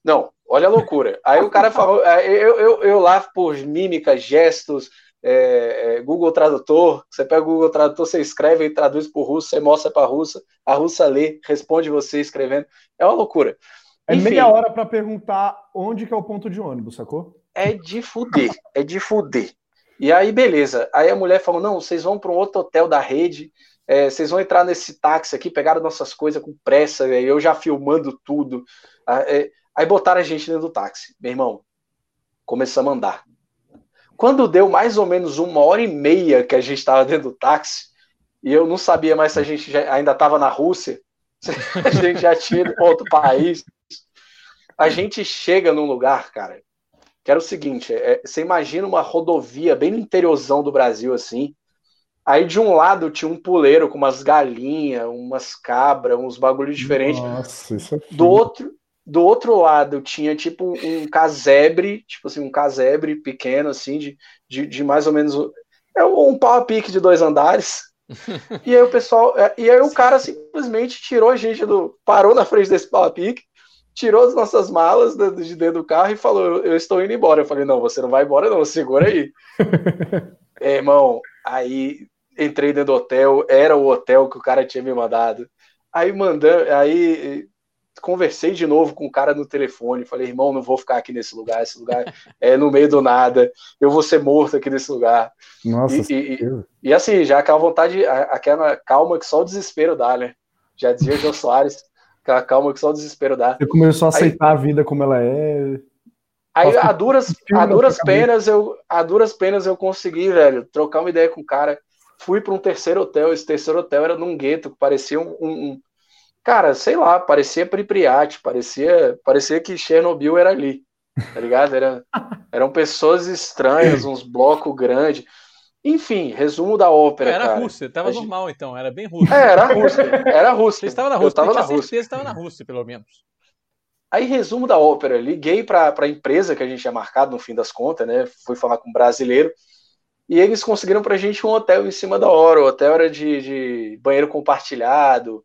Não, olha a loucura. Aí o cara falou. Eu, eu, eu lá por mímicas, gestos, é, é, Google Tradutor, você pega o Google Tradutor, você escreve e traduz para o russo, você mostra para a russa, a russa lê, responde você escrevendo. É uma loucura. É Enfim, meia hora para perguntar onde que é o ponto de ônibus, sacou? É de fuder, é de fuder. E aí, beleza. Aí a mulher falou: não, vocês vão para um outro hotel da rede, é, vocês vão entrar nesse táxi aqui, pegaram nossas coisas com pressa, eu já filmando tudo. Ah, é, aí botaram a gente dentro do táxi. Meu irmão, começamos a andar quando deu mais ou menos uma hora e meia que a gente estava dentro do táxi, e eu não sabia mais se a gente já, ainda estava na Rússia, se a gente já tinha ido para outro país. A gente chega num lugar, cara, que era o seguinte: é, você imagina uma rodovia bem no interiorzão do Brasil, assim. Aí de um lado tinha um puleiro com umas galinhas, umas cabras, uns bagulhos diferentes. Nossa, isso é do outro, do outro lado tinha tipo um casebre, tipo assim, um casebre pequeno, assim, de, de, de mais ou menos. É um pau a pique de dois andares. e aí o pessoal. É, e aí o cara simplesmente tirou a gente do. parou na frente desse pau a pique, tirou as nossas malas de dentro do carro e falou: Eu estou indo embora. Eu falei: Não, você não vai embora, não, segura aí. é, irmão, aí entrei dentro do hotel, era o hotel que o cara tinha me mandado. Aí mandando, aí conversei de novo com o cara no telefone, falei, irmão, não vou ficar aqui nesse lugar, esse lugar é no meio do nada, eu vou ser morto aqui nesse lugar. Nossa, e, e, e, assim, já aquela vontade, aquela calma que só o desespero dá, né? Já dizia o Jô Soares, aquela calma que só o desespero dá. Você começou a aceitar aí, a vida como ela é. Aí, a duras, a duras penas, eu, a duras penas eu consegui, velho, trocar uma ideia com o cara. Fui para um terceiro hotel. Esse terceiro hotel era num gueto que parecia um, um, Cara, sei lá, parecia Pripyat, parecia, parecia que Chernobyl era ali, tá ligado? Era, eram pessoas estranhas, uns blocos grandes. Enfim, resumo da ópera. Era cara. Rússia, tava gente... normal então, era bem Rússia. É, era Rússia, era Rússia. Você estava na Rússia, eu tava na Rússia. estava na Rússia, pelo menos. Aí, resumo da ópera, liguei para a empresa que a gente tinha marcado no fim das contas, né? Fui falar com um brasileiro. E eles conseguiram pra gente um hotel em cima da hora. O hotel era de, de banheiro compartilhado,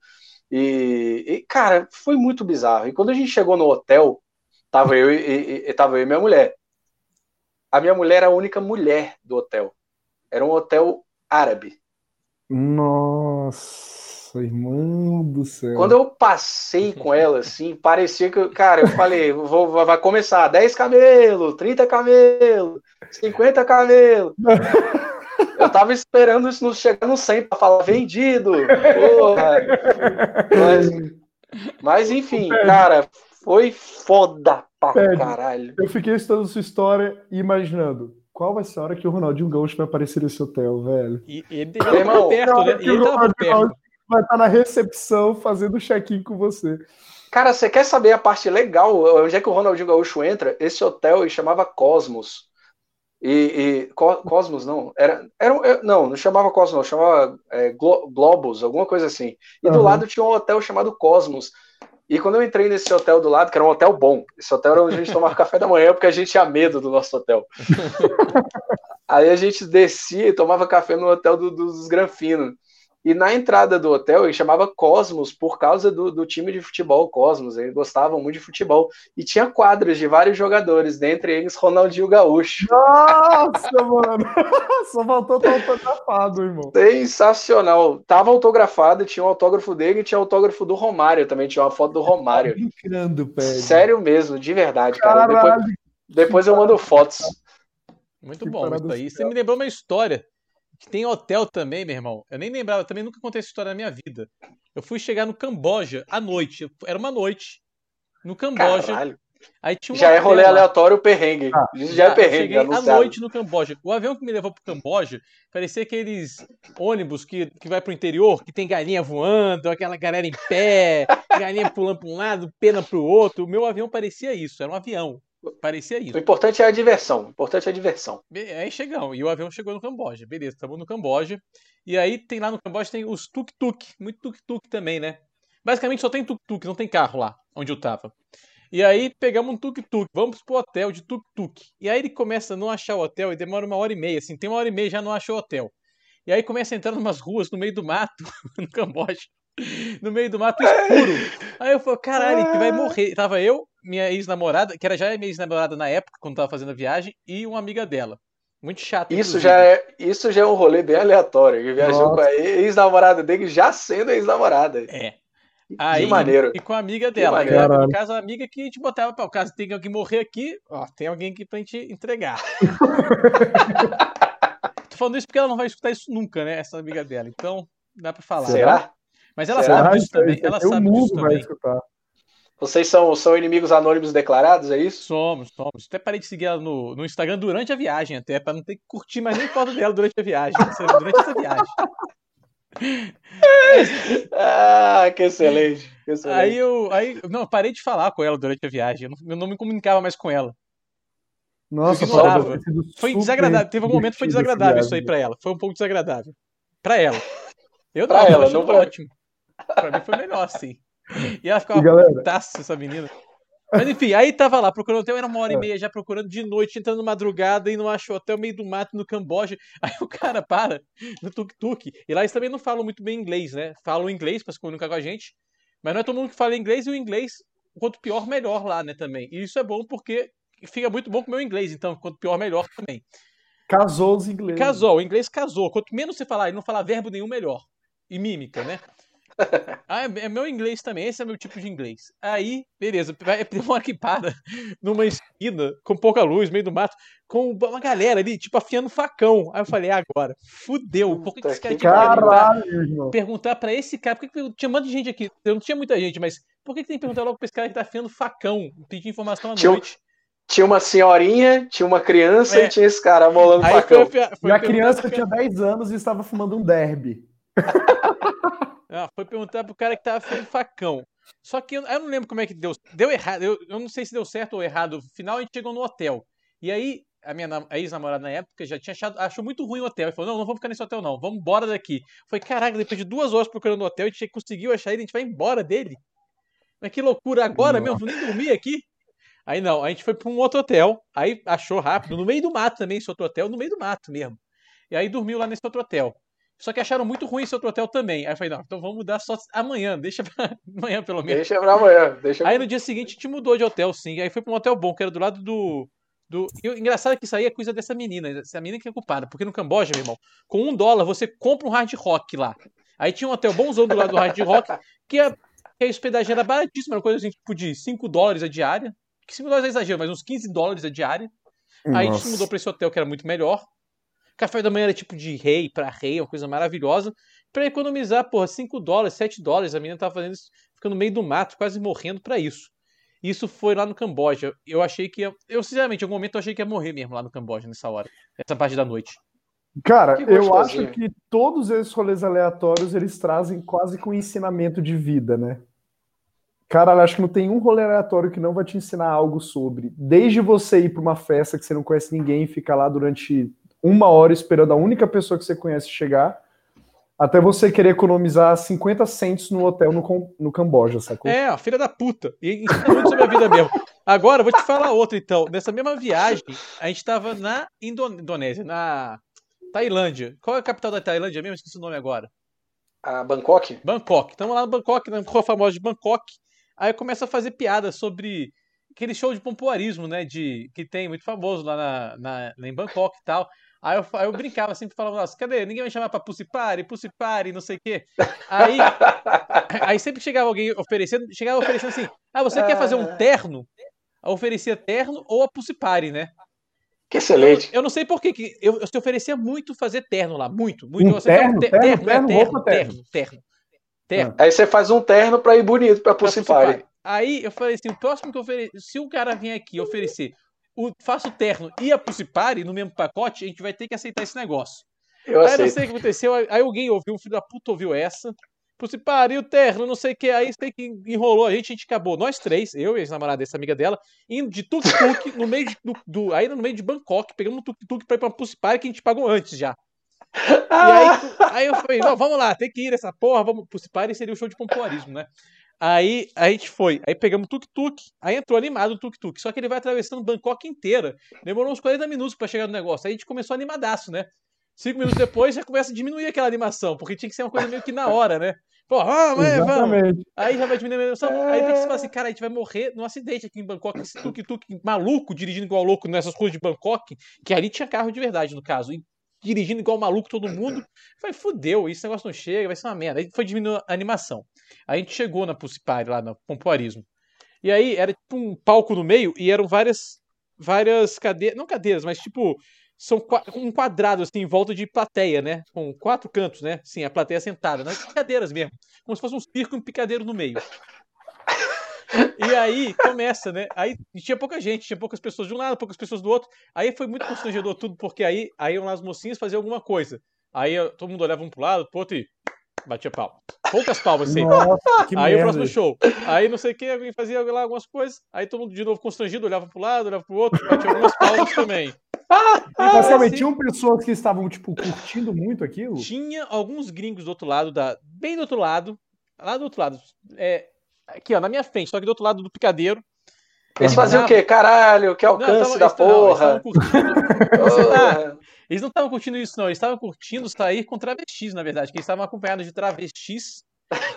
e, e, cara, foi muito bizarro. E quando a gente chegou no hotel, tava eu e, e, tava eu e minha mulher. A minha mulher era a única mulher do hotel. Era um hotel árabe. Nossa, irmão do céu. Quando eu passei com ela, assim, parecia que, cara, eu falei, vou, vai começar 10 camelos, 30 camelos, 50 camelos. Eu tava esperando isso não chegar no 100 para falar vendido. Porra. Mas, mas enfim, cara, foi foda pra Pede. caralho. Eu fiquei estudando sua história e imaginando. Qual vai ser a hora que o Ronaldinho Gaúcho vai aparecer nesse hotel, velho? E ele tava perto, né? Ele tava perto. Vai estar na recepção fazendo check-in com você. Cara, você quer saber a parte legal? Onde é que o Ronaldinho Gaúcho entra? Esse hotel ele chamava Cosmos. E, e Cosmos não, era, era é, não, não chamava Cosmos, não, chamava é, Glo, Globus, alguma coisa assim. E uhum. do lado tinha um hotel chamado Cosmos. E quando eu entrei nesse hotel do lado, que era um hotel bom, esse hotel era onde a gente tomava café da manhã, porque a gente tinha medo do nosso hotel. Aí a gente descia e tomava café no hotel do, dos Granfino. E na entrada do hotel ele chamava Cosmos por causa do, do time de futebol Cosmos. Eles gostavam muito de futebol. E tinha quadros de vários jogadores, dentre eles Ronaldinho Gaúcho. Nossa, mano! Só faltou estar autografado, irmão. Sensacional. Tava autografado, tinha o um autógrafo dele e tinha o um autógrafo do Romário também. Tinha uma foto do Romário. Tá brincando, Sério mesmo, de verdade, cara. Depois, depois eu mando fotos. Muito que bom isso aí. Você me lembrou uma história que tem hotel também, meu irmão. Eu nem lembrava, também nunca contei essa história na minha vida. Eu fui chegar no Camboja à noite. Era uma noite. No Camboja. Caralho. Aí tinha um já é rolê lá. aleatório perrengue. Ah, já, já é perrengue. Cheguei anunciado. à noite no Camboja. O avião que me levou pro Camboja parecia aqueles ônibus que, que vai pro interior, que tem galinha voando, aquela galera em pé, galinha pulando para um lado, pena pro outro. O meu avião parecia isso, era um avião. Parecia isso. O importante é a diversão. O importante é a diversão. Aí chegamos. E o avião chegou no Camboja. Beleza, estamos no Camboja. E aí tem lá no Camboja tem os tuk-tuk. Muito tuk-tuk também, né? Basicamente só tem tuk-tuk, não tem carro lá onde eu tava. E aí pegamos um tuk-tuk, vamos pro hotel de tuk-tuk. E aí ele começa a não achar o hotel e demora uma hora e meia, assim, tem uma hora e meia já não achou o hotel. E aí começa a entrar em umas ruas no meio do mato, no Camboja. No meio do mato escuro. Aí eu falei, caralho, que vai morrer. Tava eu, minha ex-namorada, que era já minha ex-namorada na época, quando tava fazendo a viagem, e uma amiga dela. Muito chato. Isso já, é, isso já é um rolê bem aleatório. Ele viajou Nossa. com a ex-namorada dele já sendo ex-namorada. É. Aí, que maneiro. E com a amiga dela. Que era, no caso, a amiga que a gente botava para o caso tem alguém morrer aqui, ó, tem alguém aqui pra gente entregar. Tô falando isso porque ela não vai escutar isso nunca, né? Essa amiga dela. Então, dá para falar. Será? Mas ela Será? sabe disso também. Ela sabe disso também. Escutar. Vocês são, são inimigos anônimos declarados, é isso? Somos, somos. Até parei de seguir ela no, no Instagram durante a viagem, até, para não ter que curtir mais nem foto dela durante a viagem. Durante essa viagem. ah, que excelente, que excelente. Aí eu, aí, não, parei de falar com ela durante a viagem. Eu não, eu não me comunicava mais com ela. Nossa, ignorava. Foi desagradável. Teve um momento que foi desagradável isso aí para ela. Foi um pouco desagradável. Para ela. Eu pra não, ela, não pra... ótimo. Pra mim foi melhor, sim. E ela ficava galera... essa menina. Mas enfim, aí tava lá procurando hotel, era uma hora e é. meia já procurando de noite, entrando madrugada e não achou hotel meio do mato no Camboja. Aí o cara para no tuk-tuk. E lá eles também não falam muito bem inglês, né? Falam inglês pra se comunicar com a gente, mas não é todo mundo que fala inglês e o inglês, quanto pior, melhor lá, né? Também. E isso é bom porque fica muito bom com o meu inglês, então quanto pior, melhor também. Casou os ingleses. Casou, o inglês casou. Quanto menos você falar e não falar verbo nenhum, melhor. E mímica, né? ah, é, é meu inglês também, esse é meu tipo de inglês. Aí, beleza, tem uma que para numa esquina, com pouca luz, meio do mato, com uma galera ali, tipo, afiando facão. Aí eu falei, ah, agora, fudeu. Por que, que esse cara tinha que perguntar, perguntar pra esse cara? Por que, que tinha um monte de gente aqui? Eu não tinha muita gente, mas por que, que tem que perguntar logo pra esse cara que tá afiando facão? Pedir informação à tinha noite. tinha uma senhorinha, tinha uma criança é. e tinha esse cara molando facão. Foi, foi e a criança tinha 10 anos e estava fumando um derby. Ah, foi perguntar pro cara que tava fazendo facão. Só que eu, eu, não lembro como é que deu. Deu errado. Eu, eu, não sei se deu certo ou errado. No final a gente chegou no hotel. E aí, a minha ex-namorada na época já tinha achado, achou muito ruim o hotel. Ele falou: não, não vamos ficar nesse hotel, não. Vamos embora daqui. Foi, caraca, depois de duas horas procurando o hotel, a gente conseguiu achar ele, a gente vai embora dele. Mas que loucura, agora Nossa. mesmo, nem dormir aqui. Aí não, a gente foi para um outro hotel, aí achou rápido, no meio do mato também, esse outro hotel, no meio do mato mesmo. E aí dormiu lá nesse outro hotel. Só que acharam muito ruim esse outro hotel também. Aí eu falei, não, então vamos mudar só amanhã, deixa pra amanhã pelo menos. Deixa pra amanhã. Deixa aí no dia seguinte a gente mudou de hotel, sim. Aí foi pra um hotel bom, que era do lado do. do... E o engraçado é que isso aí é coisa dessa menina, essa menina que é culpada. Porque no Camboja, meu irmão, com um dólar você compra um hard rock lá. Aí tinha um hotel bonzão do lado do hard rock, que a, que a hospedagem era baratíssima, era coisa assim, tipo de 5 dólares a diária. Que 5 dólares é exagero, mas uns 15 dólares a diária. Nossa. Aí a gente mudou pra esse hotel que era muito melhor. Café da manhã era tipo de rei para rei, uma coisa maravilhosa. Para economizar, porra, 5 dólares, 7 dólares. A menina tava fazendo isso, ficando no meio do mato, quase morrendo para isso. Isso foi lá no Camboja. Eu achei que ia. Eu, sinceramente, em algum momento eu achei que ia morrer mesmo lá no Camboja nessa hora. Essa parte da noite. Cara, eu acho que todos esses rolês aleatórios eles trazem quase com um ensinamento de vida, né? Cara, eu acho que não tem um rolê aleatório que não vai te ensinar algo sobre. Desde você ir para uma festa que você não conhece ninguém e ficar lá durante uma hora esperando a única pessoa que você conhece chegar, até você querer economizar 50 centos no hotel no, no Camboja, sacou? É, a filha da puta. E ensina muito sobre a vida mesmo. Agora, vou te falar outra, então. Nessa mesma viagem, a gente estava na Indonésia, na Tailândia. Qual é a capital da Tailândia mesmo? Esqueci o nome agora. A Bangkok? Bangkok. Estamos lá no Bangkok, na rua famosa de Bangkok. Aí começa a fazer piada sobre aquele show de pompoarismo, né? De, que tem muito famoso lá na, na, em Bangkok e tal. Aí eu, aí eu brincava, sempre falava, nossa, cadê? Ninguém vai chamar pra Pussy Party, Pussy Party, não sei o quê. Aí, aí sempre chegava alguém oferecendo, chegava oferecendo assim, ah, você quer fazer um ah. terno? Eu oferecia terno ou a Pussy Party, né? Que excelente. Eu, eu não sei por que eu, eu te oferecia muito fazer terno lá, muito, muito. Um terno, terno, terno, terno, terno, terno, terno, terno. Aí você faz um terno pra ir bonito pra Pussy Party. Aí eu falei assim, o próximo que eu oferecer, se um cara vir aqui oferecer o faço terno e a Pussy Party no mesmo pacote, a gente vai ter que aceitar esse negócio. Eu aí aceito. não sei o que aconteceu, aí alguém ouviu, um filho da puta ouviu essa, Pussy Party, o terno, não sei o que, aí sei que enrolou a gente, a gente acabou, nós três, eu e a namorada dessa amiga dela, indo de tuk-tuk no meio de, do, do, aí no meio de Bangkok, pegando um tuk-tuk pra ir pra Pussy Party que a gente pagou antes já. E aí, aí eu falei, não, vamos lá, tem que ir nessa porra, vamos. Pussy Party seria o show de pompoarismo, né? Aí a gente foi, aí pegamos o tuk-tuk, aí entrou animado o tuk-tuk, só que ele vai atravessando Bangkok inteira. Demorou uns 40 minutos para chegar no negócio. Aí a gente começou animadaço, né? Cinco minutos depois já começa a diminuir aquela animação, porque tinha que ser uma coisa meio que na hora, né? Pô, vamos, vamos. Aí já vai diminuir a animação. É... Aí tem que se falar assim, cara, a gente vai morrer num acidente aqui em Bangkok. Esse tuk-tuk maluco, dirigindo igual louco nessas ruas de Bangkok, que ali tinha carro de verdade, no caso. E dirigindo igual maluco todo mundo. Falei, fudeu, esse negócio não chega, vai ser uma merda. Aí foi diminuindo a animação. Aí a gente chegou na Pussy Party, lá no Pompoarismo. E aí era tipo um palco no meio e eram várias várias cadeiras, não cadeiras, mas tipo são um quadrado assim em volta de plateia, né? Com quatro cantos, né? Sim, a plateia sentada, né? cadeiras mesmo, como se fosse um circo e um picadeiro no meio. E aí começa, né? Aí tinha pouca gente, tinha poucas pessoas de um lado, poucas pessoas do outro. Aí foi muito constrangedor tudo, porque aí, aí iam lá as mocinhas fazer alguma coisa. Aí todo mundo olhava um pro lado, pro outro e batia pau. Poucas palmas, assim. Nossa, aí merda. o próximo show. Aí não sei o que, alguém fazia lá algumas coisas. Aí todo mundo de novo constrangido, olhava pro lado, olhava pro outro, batia algumas palmas também. Mas realmente tinham pessoas que estavam, tipo, curtindo muito aquilo? Tinha alguns gringos do outro lado, da, bem do outro lado, lá do outro lado. É, aqui, ó, na minha frente, só que do outro lado do picadeiro. Eles faziam o quê? Caralho, que alcance não, da porra! eles não estavam curtindo isso, não. Eles estavam curtindo sair com travestis, na verdade. Que eles estavam acompanhados de travestis.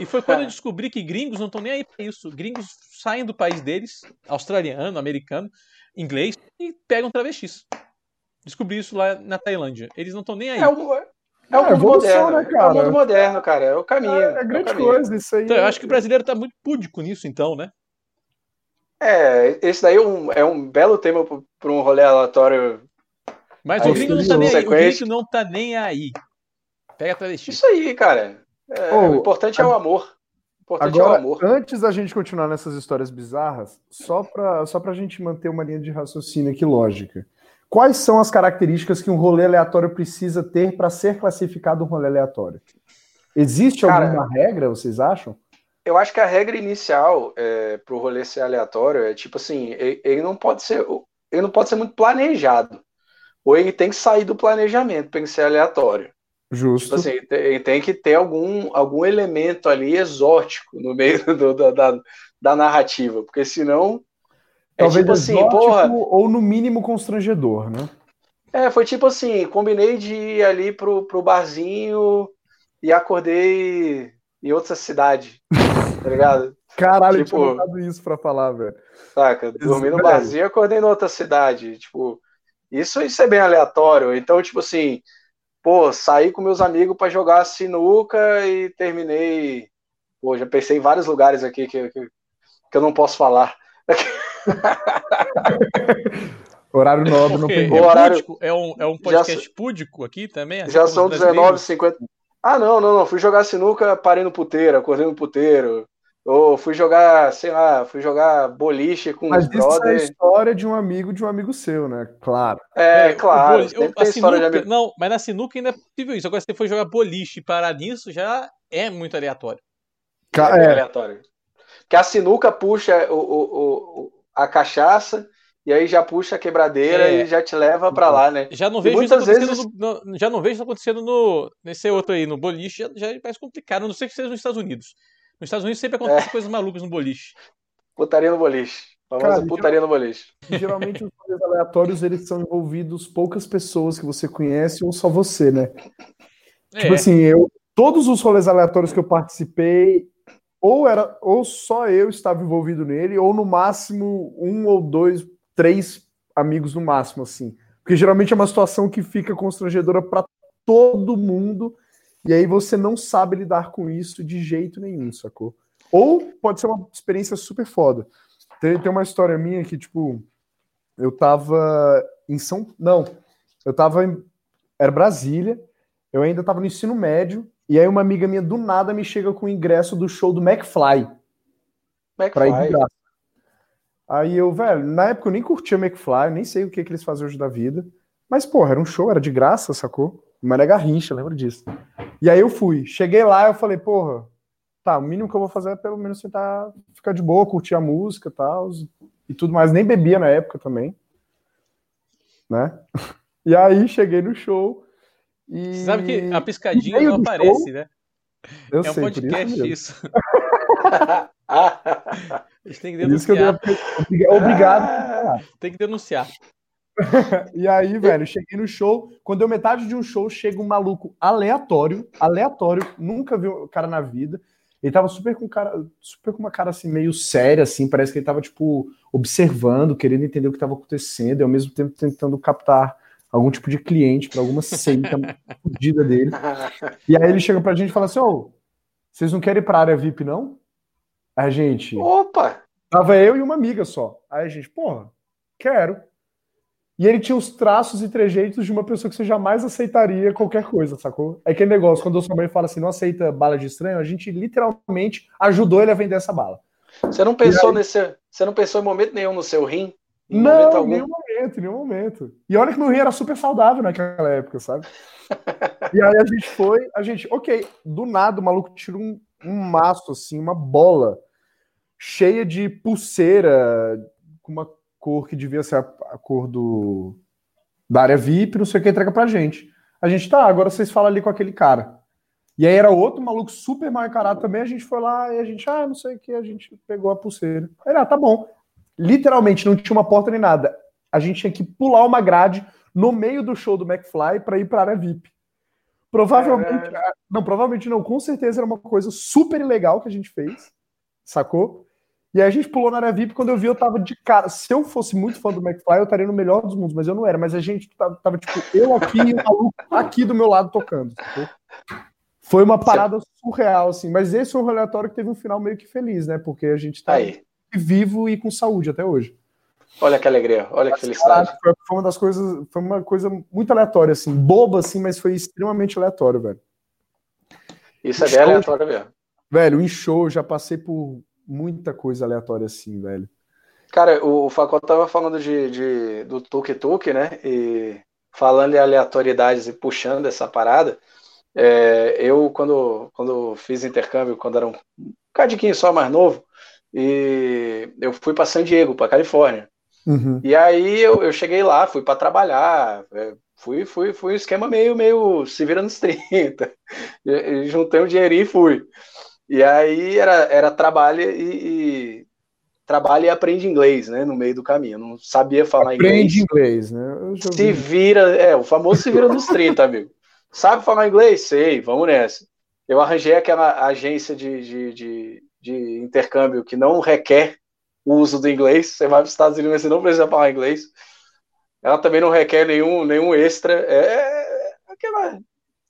E foi quando eu descobri que gringos não estão nem aí pra isso. Gringos saem do país deles, australiano, americano, inglês, e pegam travestis. Descobri isso lá na Tailândia. Eles não estão nem aí. É um, é o é, mundo moderno, né, cara? É o mundo moderno, cara. É o caminho. É, é grande é coisa isso aí. Então, eu acho que o brasileiro tá muito púdico nisso, então, né? É, esse daí é um, é um belo tema para um rolê aleatório. Mas o gringo, não tá nem aí, o gringo não tá nem aí. Pega a travesti. Isso aí, cara. É, oh, o importante a... é o amor. O importante Agora, é o amor. Antes da gente continuar nessas histórias bizarras, só para só a gente manter uma linha de raciocínio aqui lógica. Quais são as características que um rolê aleatório precisa ter para ser classificado um rolê aleatório? Existe Cara, alguma regra, vocês acham? Eu acho que a regra inicial é, para o rolê ser aleatório é tipo assim, ele, ele, não pode ser, ele não pode ser muito planejado. Ou ele tem que sair do planejamento para ser aleatório. Justo. Tipo assim, ele tem que ter algum, algum elemento ali exótico no meio do, da, da, da narrativa, porque senão Talvez tipo assim, porra. Ou no mínimo constrangedor, né? É, foi tipo assim, combinei de ir ali pro, pro barzinho e acordei em outra cidade, tá ligado? Caralho, tipo, eu tinha isso pra falar, velho. Saca, dormi no barzinho e acordei em outra cidade, tipo, isso, isso é bem aleatório, então, tipo assim, pô, saí com meus amigos para jogar sinuca e terminei, pô, já pensei em vários lugares aqui que, que, que eu não posso falar. horário nobre não tem. O horário... É, um, é um podcast já, púdico aqui também? Assim já são 19h50. Ah, não, não, não. Fui jogar sinuca, parei no puteiro, acordei no puteiro. Ou fui jogar, sei lá, fui jogar boliche com Mas os isso é a história de um amigo de um amigo seu, né? Claro. É, é claro. Eu, sinuca, não, mas na sinuca ainda é possível isso. Agora, se você for jogar boliche e parar nisso, já é muito aleatório. É, é. aleatório. Que a sinuca puxa o, o, o, a cachaça e aí já puxa a quebradeira é. e já te leva para lá, né? Já não vejo muitas isso vezes no, já não vejo isso acontecendo no nesse outro aí no boliche, já, já é mais complicado, a não sei que seja nos Estados Unidos. Nos Estados Unidos sempre acontecem é. coisas malucas no boliche. Putaria no boliche. Famosa Cara, putaria no boliche. Geralmente os rolês aleatórios eles são envolvidos poucas pessoas que você conhece ou só você, né? Tipo é. Tipo assim, eu, todos os rolês aleatórios que eu participei, ou era ou só eu estava envolvido nele, ou no máximo um ou dois, três amigos no máximo, assim. Porque geralmente é uma situação que fica constrangedora para todo mundo, e aí você não sabe lidar com isso de jeito nenhum, sacou? Ou pode ser uma experiência super foda. Tem, tem uma história minha que, tipo, eu tava em São. Não, eu tava em. Era Brasília, eu ainda tava no ensino médio, e aí uma amiga minha do nada me chega com o ingresso do show do McFly. McFly. Pra ir de graça. Aí eu, velho, na época eu nem curtia McFly, nem sei o que, que eles fazem hoje da vida. Mas, porra, era um show, era de graça, sacou? Mané Garrincha, lembra disso. E aí eu fui. Cheguei lá, eu falei, porra, tá, o mínimo que eu vou fazer é pelo menos tentar ficar de boa, curtir a música e tal, e tudo mais. Nem bebia na época também. Né? E aí cheguei no show. E... Você sabe que a piscadinha não aparece, show, né? Eu é um sei, podcast isso. isso. a gente tem que denunciar. Que Obrigado. Ah, tem que denunciar. e aí, velho, cheguei no show. Quando deu metade de um show, chega um maluco aleatório, aleatório, nunca vi o cara na vida. Ele tava super com cara, super com uma cara assim meio séria assim, parece que ele tava tipo observando, querendo entender o que estava acontecendo e ao mesmo tempo tentando captar algum tipo de cliente para alguma seita fodida dele. E aí ele chega pra gente e fala assim: "Ô, oh, vocês não querem ir pra área VIP não?" Aí a gente Opa! Tava eu e uma amiga só. Aí a gente, porra, quero. E ele tinha os traços e trejeitos de uma pessoa que você jamais aceitaria qualquer coisa, sacou? É aquele negócio, quando o sua mãe fala assim, não aceita bala de estranho, a gente literalmente ajudou ele a vender essa bala. Você não pensou aí... nesse. Você não pensou em momento nenhum no seu rim? Em não, em nenhum momento, em nenhum momento. E olha que meu rim era super saudável naquela época, sabe? e aí a gente foi, a gente, ok, do nada o maluco tira um, um maço, assim, uma bola cheia de pulseira, com uma cor que devia ser a, a cor do da área VIP, não sei o que, entrega pra gente. A gente, tá, agora vocês falam ali com aquele cara. E aí era outro maluco super mal encarado também, a gente foi lá e a gente, ah, não sei o que, a gente pegou a pulseira. Aí, ah, tá bom. Literalmente, não tinha uma porta nem nada. A gente tinha que pular uma grade no meio do show do McFly para ir pra área VIP. Provavelmente, não, provavelmente não, com certeza era uma coisa super ilegal que a gente fez, sacou? E aí a gente pulou na área VIP, quando eu vi, eu tava de cara. Se eu fosse muito fã do McFly, eu estaria no melhor dos mundos, mas eu não era. Mas a gente tava, tava tipo, eu aqui e o maluco aqui do meu lado tocando. Foi uma parada surreal, assim. Mas esse é um relatório que teve um final meio que feliz, né? Porque a gente tá aí. Vivo e com saúde até hoje. Olha que alegria, olha que felicidade. Foi, foi uma das coisas, foi uma coisa muito aleatória, assim, boba, assim, mas foi extremamente aleatório, velho. Isso é bem aleatório mesmo. Velho, em show eu já passei por muita coisa aleatória assim, velho. Cara, o Facol tava falando de, de do Tuk Tuk, né? E falando em aleatoriedades e puxando essa parada. É, eu, quando, quando fiz intercâmbio, quando era um cadiquinho só mais novo, e eu fui para San Diego, para Califórnia. Uhum. E aí eu, eu cheguei lá, fui para trabalhar, é, fui, fui, fui um esquema meio, meio se vira nos 30. juntei um dinheirinho e fui. E aí era, era trabalho e, e trabalha e aprende inglês, né? No meio do caminho. não sabia falar aprende inglês. Aprende inglês, né? Se vira, é, o famoso se vira nos 30, amigo. Sabe falar inglês? Sei, vamos nessa. Eu arranjei aquela agência de, de, de, de intercâmbio que não requer o uso do inglês. Você vai para os Estados Unidos, você não precisa falar inglês. Ela também não requer nenhum, nenhum extra. É aquela,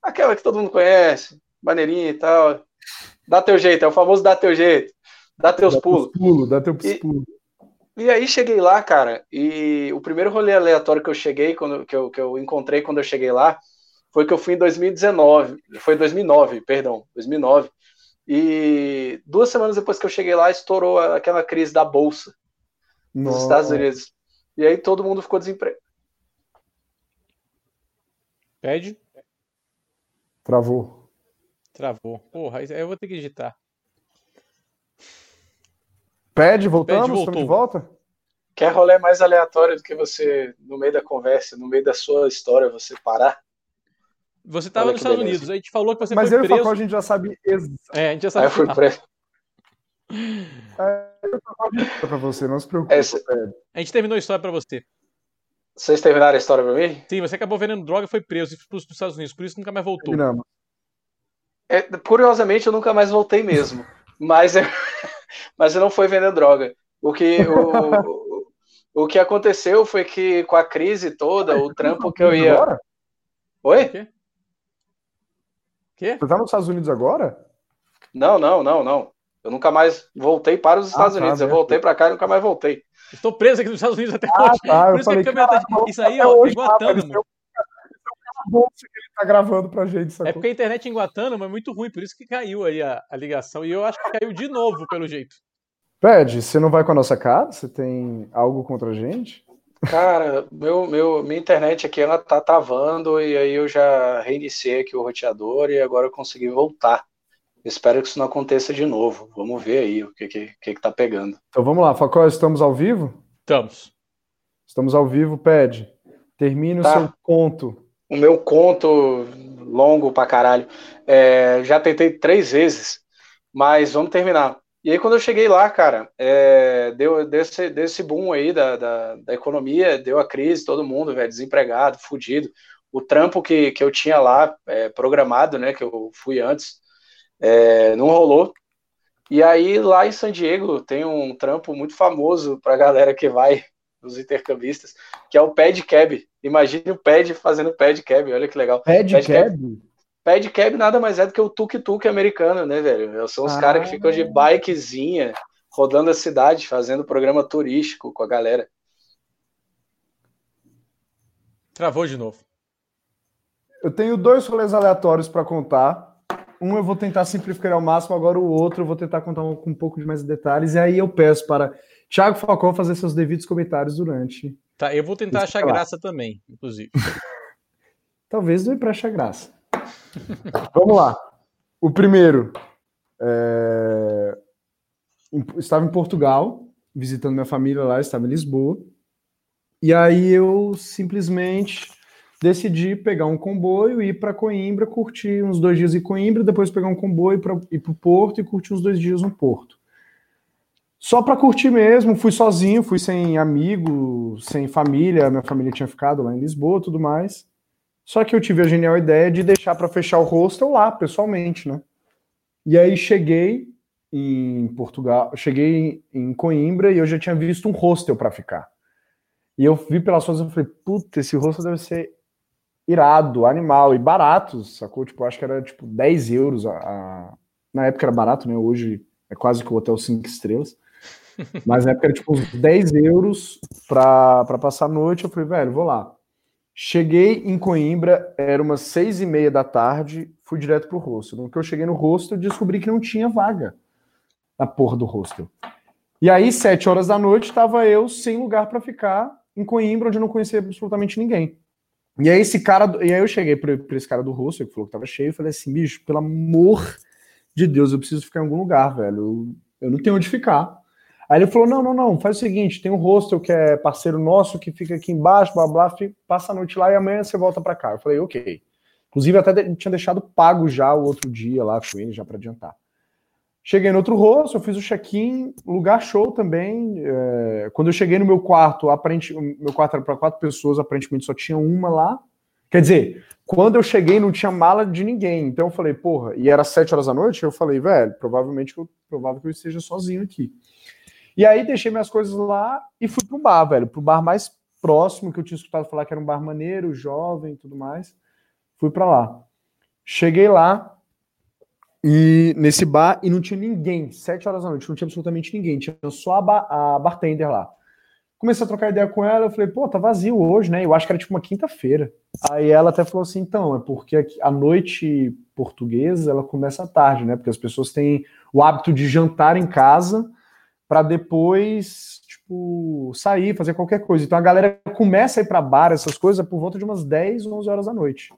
aquela que todo mundo conhece, maneirinha e tal. Dá teu jeito, é o famoso dá teu jeito. Dá teus dá pulos. Pulo, dá teus pulos. E aí cheguei lá, cara, e o primeiro rolê aleatório que eu cheguei, quando, que, eu, que eu encontrei quando eu cheguei lá, foi que eu fui em 2019, foi 2009, perdão, 2009. E duas semanas depois que eu cheguei lá, estourou aquela crise da bolsa nos Estados Unidos. E aí todo mundo ficou desempregado. Pede? Travou. Travou. Porra, eu vou ter que digitar. Pede, voltamos? Pede, voltou. de volta? Quer rolê mais aleatório do que você, no meio da conversa, no meio da sua história, você parar? Você estava nos Estados beleza. Unidos, a gente falou que você Mas foi eu preso. Mas eu e o a gente já sabe É, a gente já sabe. Aí eu fui preso. É, eu pra você, não se preocupe. Esse... A gente terminou a história para você. Vocês terminaram a história para mim? Sim, você acabou vendendo droga e foi preso e foi para os Estados Unidos, por isso nunca mais voltou. Terminamos. É, curiosamente, eu nunca mais voltei mesmo. mas, mas eu não foi vender droga. O que, o, o, que aconteceu foi que com a crise toda, o trampo que eu ia. Oi? Quê? Você tá nos Estados Unidos agora? Não, não, não, não. Eu nunca mais voltei para os Estados ah, tá, Unidos. eu voltei para cá e nunca mais voltei. Estou preso aqui nos Estados Unidos até ah, hoje. Tá, Por isso falei, que a câmera tá... Isso aí, ó, hoje, em Guantánamo. Bolsa que ele tá gravando pra gente. Sacou? É porque a internet em Guantánamo é muito ruim, por isso que caiu aí a, a ligação. E eu acho que caiu de novo, pelo jeito. Pede, você não vai com a nossa cara? Você tem algo contra a gente? Cara, meu, meu, minha internet aqui ela tá travando e aí eu já reiniciei aqui o roteador e agora eu consegui voltar. Espero que isso não aconteça de novo. Vamos ver aí o que, que, que, que tá pegando. Então vamos lá, Facó, estamos ao vivo? Estamos. Estamos ao vivo, Pede. Termine tá. o seu conto. O meu conto longo pra caralho. É, já tentei três vezes, mas vamos terminar. E aí, quando eu cheguei lá, cara, é, deu desse, desse boom aí da, da, da, economia, deu a crise, todo mundo, velho, desempregado, fudido. O trampo que, que eu tinha lá, é, programado, né, que eu fui antes, é, não rolou. E aí, lá em San Diego, tem um trampo muito famoso pra galera que vai, os intercambistas, que é o Pad Cab. Imagine o Pad fazendo Pad Cab, olha que legal. Pad, Pad Cab? Cab? Pad Cab nada mais é do que o tuk-tuk americano, né, velho? São os ah, caras que ficam de bikezinha, rodando a cidade, fazendo programa turístico com a galera. Travou de novo. Eu tenho dois rolês aleatórios para contar um eu vou tentar simplificar ao máximo, agora o outro eu vou tentar contar um, com um pouco de mais detalhes, e aí eu peço para Thiago Falcão fazer seus devidos comentários durante. Tá, eu vou tentar achar graça também, inclusive. Talvez não é para achar graça. Vamos lá. O primeiro. É... Estava em Portugal, visitando minha família lá, estava em Lisboa. E aí eu simplesmente decidi pegar um comboio e ir para Coimbra, curtir uns dois dias em Coimbra, depois pegar um comboio para ir para o Porto e curtir uns dois dias no Porto. Só para curtir mesmo, fui sozinho, fui sem amigo, sem família, minha família tinha ficado lá em Lisboa, tudo mais. Só que eu tive a genial ideia de deixar para fechar o hostel lá, pessoalmente, né? E aí cheguei em Portugal, cheguei em Coimbra e eu já tinha visto um hostel para ficar. E eu vi pelas fotos e falei, puta, esse hostel deve ser irado, animal e barato, sacou? Tipo, acho que era tipo 10 euros. A, a... Na época era barato, né? Hoje é quase que o hotel 5 estrelas. Mas na época era tipo uns 10 euros pra, pra passar a noite. Eu falei, velho, vou lá. Cheguei em Coimbra, era umas seis e meia da tarde, fui direto pro hostel. No que eu cheguei no hostel, descobri que não tinha vaga na porra do hostel. E aí, sete horas da noite, estava eu sem lugar para ficar em Coimbra, onde eu não conhecia absolutamente ninguém. E aí esse cara, e aí eu cheguei para esse cara do Russo, que falou que tava cheio, e falei assim, bicho, pelo amor de Deus, eu preciso ficar em algum lugar, velho. Eu, eu não tenho onde ficar. Aí ele falou: não, não, não, faz o seguinte: tem um hostel que é parceiro nosso que fica aqui embaixo, blá blá, passa a noite lá e amanhã você volta para cá. Eu falei, ok. Inclusive, até de, tinha deixado pago já o outro dia lá com ele, já para adiantar. Cheguei no outro rosto, eu fiz o check-in, lugar show também. É, quando eu cheguei no meu quarto, aparente, meu quarto era para quatro pessoas, aparentemente só tinha uma lá. Quer dizer, quando eu cheguei não tinha mala de ninguém. Então eu falei, porra, e era sete horas da noite, eu falei, velho, provavelmente eu, provável que eu esteja sozinho aqui. E aí deixei minhas coisas lá e fui pro bar, velho, pro bar mais próximo que eu tinha escutado falar que era um bar maneiro, jovem tudo mais. Fui para lá. Cheguei lá, e nesse bar e não tinha ninguém, sete horas da noite, não tinha absolutamente ninguém, tinha só a, ba a bartender lá. Comecei a trocar ideia com ela, eu falei, pô, tá vazio hoje, né? Eu acho que era tipo uma quinta-feira. Aí ela até falou assim, então, é porque a noite portuguesa ela começa à tarde, né? Porque as pessoas têm o hábito de jantar em casa para depois, tipo, sair, fazer qualquer coisa. Então a galera começa a ir para bar, essas coisas, por volta de umas 10, 11 horas da noite.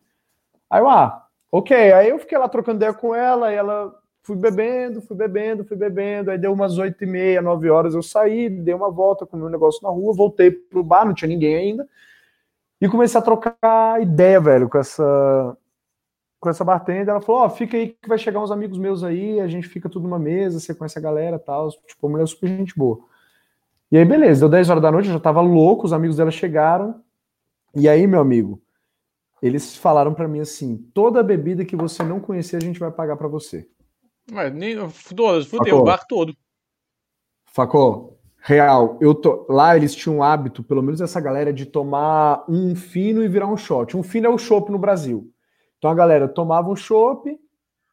Aí eu, ah, Ok, aí eu fiquei lá trocando ideia com ela, e ela fui bebendo, fui bebendo, fui bebendo, aí deu umas oito e meia, nove horas, eu saí, dei uma volta com o meu negócio na rua, voltei pro bar, não tinha ninguém ainda, e comecei a trocar ideia, velho, com essa com essa bartender, ela falou, ó, oh, fica aí que vai chegar uns amigos meus aí, a gente fica tudo numa mesa, você conhece a galera tal, tipo, a mulher super gente boa. E aí, beleza, deu 10 horas da noite, eu já tava louco, os amigos dela chegaram, e aí, meu amigo, eles falaram para mim assim: toda bebida que você não conhecer, a gente vai pagar para você. Mas nem fudeu, fudeu o barco todo. Facó, real, eu tô lá eles tinham um hábito, pelo menos essa galera de tomar um fino e virar um shot. Um fino é o chopp no Brasil. Então a galera tomava um chopp,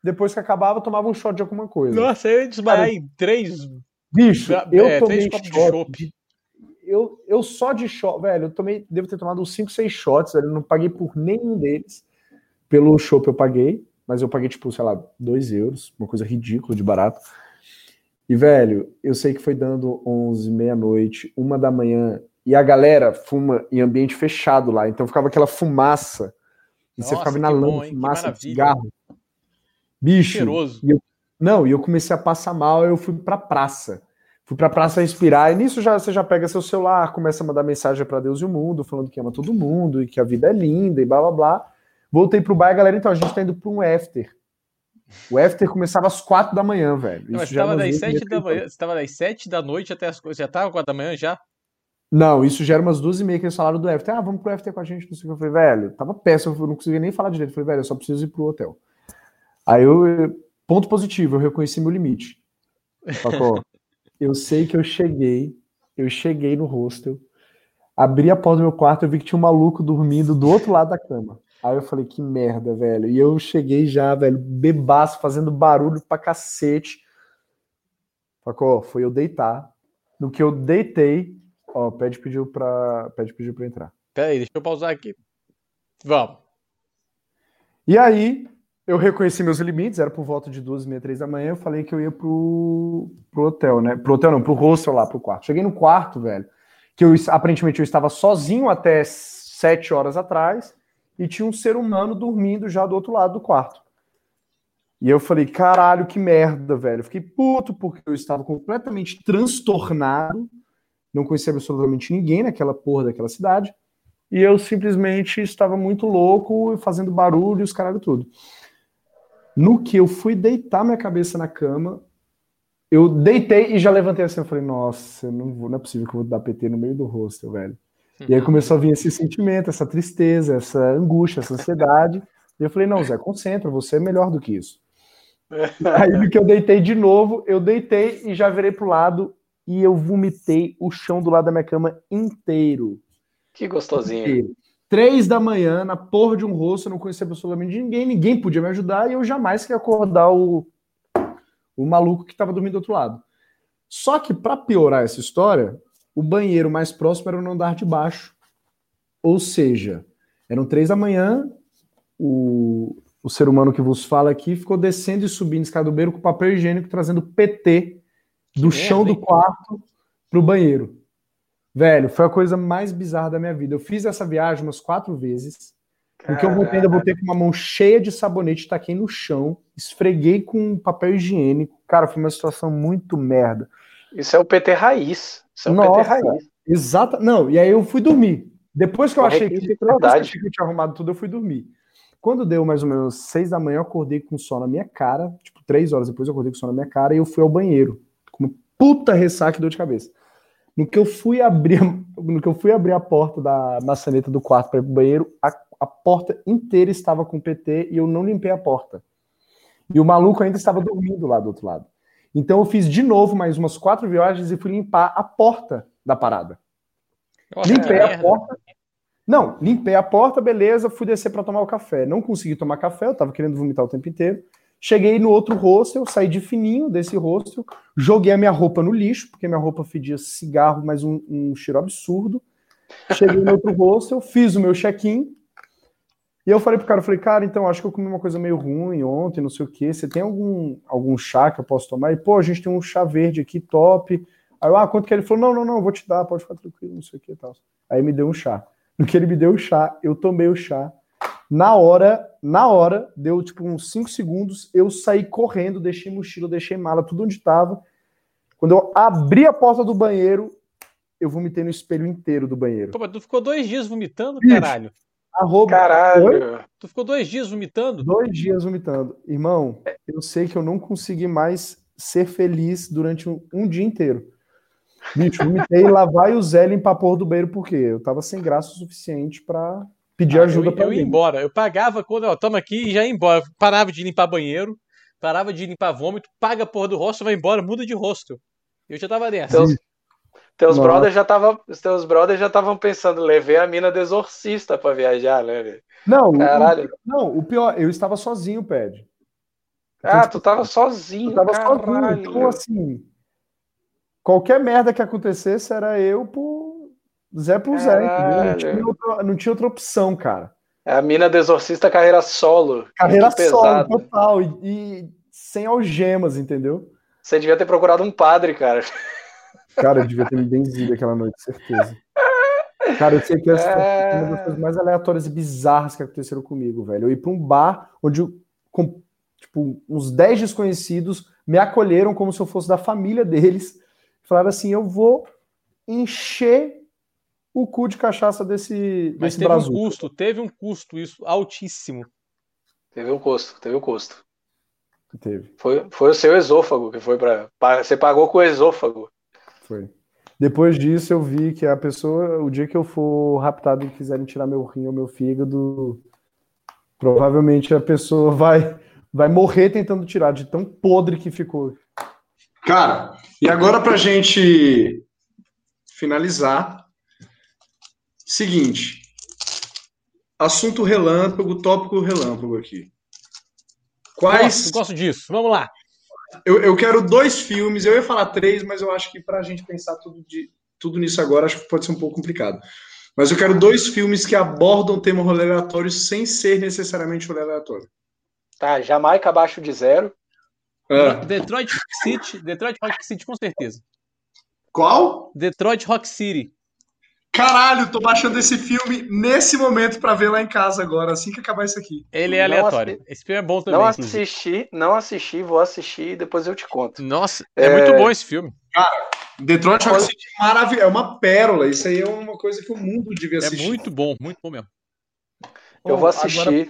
depois que acabava tomava um shot de alguma coisa. Nossa, eu desmaiei em três Bicho, eu é, tomei shot de eu, eu só de shot, velho, eu tomei, devo ter tomado uns 5, 6 shots, velho, eu não paguei por nenhum deles. Pelo chopp eu paguei, mas eu paguei, tipo, sei lá, 2 euros, uma coisa ridícula de barato. E, velho, eu sei que foi dando 11, meia-noite, uma da manhã, e a galera fuma em ambiente fechado lá, então ficava aquela fumaça, e Nossa, você ficava inalando fumaça de cigarro. Bicho, Cheiroso. E eu, não, e eu comecei a passar mal, eu fui pra praça. Fui pra praça inspirar, e nisso já, você já pega seu celular, começa a mandar mensagem para Deus e o mundo, falando que ama todo mundo e que a vida é linda e blá blá blá. Voltei pro bar, galera, então a gente tá indo pra um after. O after começava às quatro da manhã, velho. Não, isso estava das sete da manhã, você tava das sete da noite até as coisas. Já tava quatro da manhã já? Não, isso já era umas duas e meia que eles falaram do after. Ah, vamos pro after com a gente, não sei o que. Eu falei, velho, tava péssimo, eu não conseguia nem falar direito. Eu falei, velho, eu só preciso ir pro hotel. Aí eu, ponto positivo, eu reconheci meu limite. Sacou? eu sei que eu cheguei, eu cheguei no hostel, abri a porta do meu quarto, eu vi que tinha um maluco dormindo do outro lado da cama. Aí eu falei, que merda, velho. E eu cheguei já, velho, bebaço, fazendo barulho pra cacete. Sacou? Foi eu deitar. No que eu deitei, ó, pede pediu pra, pede pediu pra entrar. Peraí, deixa eu pausar aqui. Vamos. E aí, eu reconheci meus limites, era por volta de duas e meia, três da manhã, eu falei que eu ia pro, pro hotel, né? Pro hotel não, pro hostel lá, pro quarto. Cheguei no quarto, velho, que eu aparentemente eu estava sozinho até sete horas atrás e tinha um ser humano dormindo já do outro lado do quarto. E eu falei, caralho, que merda, velho. Eu fiquei puto porque eu estava completamente transtornado, não conhecia absolutamente ninguém naquela porra daquela cidade, e eu simplesmente estava muito louco, fazendo barulho, os caralho tudo. No que eu fui deitar minha cabeça na cama, eu deitei e já levantei assim. Eu falei, nossa, não, vou, não é possível que eu vou dar PT no meio do rosto, velho. E aí começou a vir esse sentimento, essa tristeza, essa angústia, essa ansiedade. E eu falei, não, Zé, concentra, você é melhor do que isso. aí no que eu deitei de novo, eu deitei e já virei pro lado e eu vomitei o chão do lado da minha cama inteiro. Que gostosinho. Inteiro. Três da manhã, na porra de um rosto, eu não conhecia absolutamente ninguém, ninguém podia me ajudar e eu jamais queria acordar o, o maluco que estava dormindo do outro lado. Só que, para piorar essa história, o banheiro mais próximo era no andar de baixo. Ou seja, eram três da manhã, o, o ser humano que vos fala aqui ficou descendo e subindo escada do banheiro com papel higiênico, trazendo PT do que chão merda, do quarto para o banheiro. Velho, foi a coisa mais bizarra da minha vida. Eu fiz essa viagem umas quatro vezes. Porque eu voltei, ainda voltei com uma mão cheia de sabonete, taquei no chão, esfreguei com papel higiênico. Cara, foi uma situação muito merda. Isso é o PT raiz. Isso é o Nossa, PT raiz. Exata. Não, e aí eu fui dormir. Depois que eu achei que, depois que eu tinha arrumado tudo, eu fui dormir. Quando deu mais ou menos seis da manhã, eu acordei com sol na minha cara. Tipo, três horas depois eu acordei com sol na minha cara e eu fui ao banheiro. Puta ressaca e dor de cabeça. No que eu fui abrir, no que eu fui abrir a porta da maçaneta do quarto para ir pro banheiro, a, a porta inteira estava com PT e eu não limpei a porta. E o maluco ainda estava dormindo lá do outro lado. Então eu fiz de novo mais umas quatro viagens e fui limpar a porta da parada. Nossa, limpei a porta. Não, limpei a porta, beleza, fui descer para tomar o café. Não consegui tomar café, eu tava querendo vomitar o tempo inteiro. Cheguei no outro hostel, saí de fininho desse hostel, joguei a minha roupa no lixo, porque minha roupa fedia cigarro, mas um, um cheiro absurdo. Cheguei no outro hostel, fiz o meu check-in, e eu falei pro cara, eu falei, cara, então acho que eu comi uma coisa meio ruim ontem, não sei o que. Você tem algum, algum chá que eu posso tomar? E, pô, a gente tem um chá verde aqui, top. Aí eu, ah, quanto que ele falou? Não, não, não, vou te dar, pode ficar tranquilo, não sei o que e tal. Aí me deu um chá. No que ele me deu o chá, eu tomei o chá. Na hora, na hora, deu tipo uns 5 segundos, eu saí correndo, deixei mochila, deixei mala, tudo onde estava. Quando eu abri a porta do banheiro, eu vomitei no espelho inteiro do banheiro. Pô, mas tu ficou dois dias vomitando, caralho? Arroba... Caralho. Oi? Tu ficou dois dias vomitando? Dois dias vomitando. Irmão, eu sei que eu não consegui mais ser feliz durante um, um dia inteiro. Bicho, vomitei lá vai o Zé limpar a porra do banheiro, porque eu tava sem graça o suficiente para pedir ah, ajuda para Eu ia embora. Eu pagava quando, ó, toma aqui e já ia embora. Parava de limpar banheiro, parava de limpar vômito, paga a porra do rosto, vai embora, muda de rosto. Eu já tava nessa. Teus, teus brothers já estavam, teus brothers já estavam pensando, levei a mina de exorcista para viajar, né? Não, Caralho. O, não, o pior, eu estava sozinho, Ped. Então, ah, tipo, tu tava sozinho, eu tava caralho. sozinho. Então, assim, qualquer merda que acontecesse era eu por Zé por Zé, não tinha, outra, não tinha outra opção, cara. É a mina do exorcista carreira solo. Carreira solo, total. E, e, sem algemas, entendeu? Você devia ter procurado um padre, cara. Cara, eu devia ter me benzido aquela noite, certeza. Cara, eu sei que essa é... uma das coisas mais aleatórias e bizarras que aconteceram comigo, velho. Eu ir para um bar onde, com, tipo, uns 10 desconhecidos me acolheram como se eu fosse da família deles. Falaram assim: eu vou encher o cu de cachaça desse, Mas desse teve um custo, teve um custo isso altíssimo. Teve um custo, teve um custo. Teve. Foi, foi o seu esôfago que foi para. Você pagou com o esôfago. Foi. Depois disso, eu vi que a pessoa, o dia que eu for raptado e quiserem tirar meu rim ou meu fígado, provavelmente a pessoa vai, vai morrer tentando tirar, de tão podre que ficou. Cara, e agora pra gente finalizar, seguinte, assunto relâmpago, tópico relâmpago aqui. Quais... Gosto, gosto disso, vamos lá. Eu, eu quero dois filmes, eu ia falar três, mas eu acho que para a gente pensar tudo, de, tudo nisso agora, acho que pode ser um pouco complicado. Mas eu quero dois filmes que abordam o tema rolê aleatório sem ser necessariamente rolê aleatório. Tá, Jamaica abaixo de zero. Ah. Detroit Rock City, Detroit Rock City com certeza. Qual? Detroit Rock City. Caralho, tô baixando esse filme nesse momento para ver lá em casa agora, assim que acabar isso aqui. Ele é aleatório. Assi... Esse filme é bom também. Não assisti, inclusive. não assisti, vou assistir e depois eu te conto. Nossa, é, é... muito bom esse filme. Cara, Detroit Rock City é maravilhoso, é uma pérola. Isso aí é uma coisa que o mundo devia é assistir. É muito bom, muito bom mesmo. Eu vou assistir. Agora,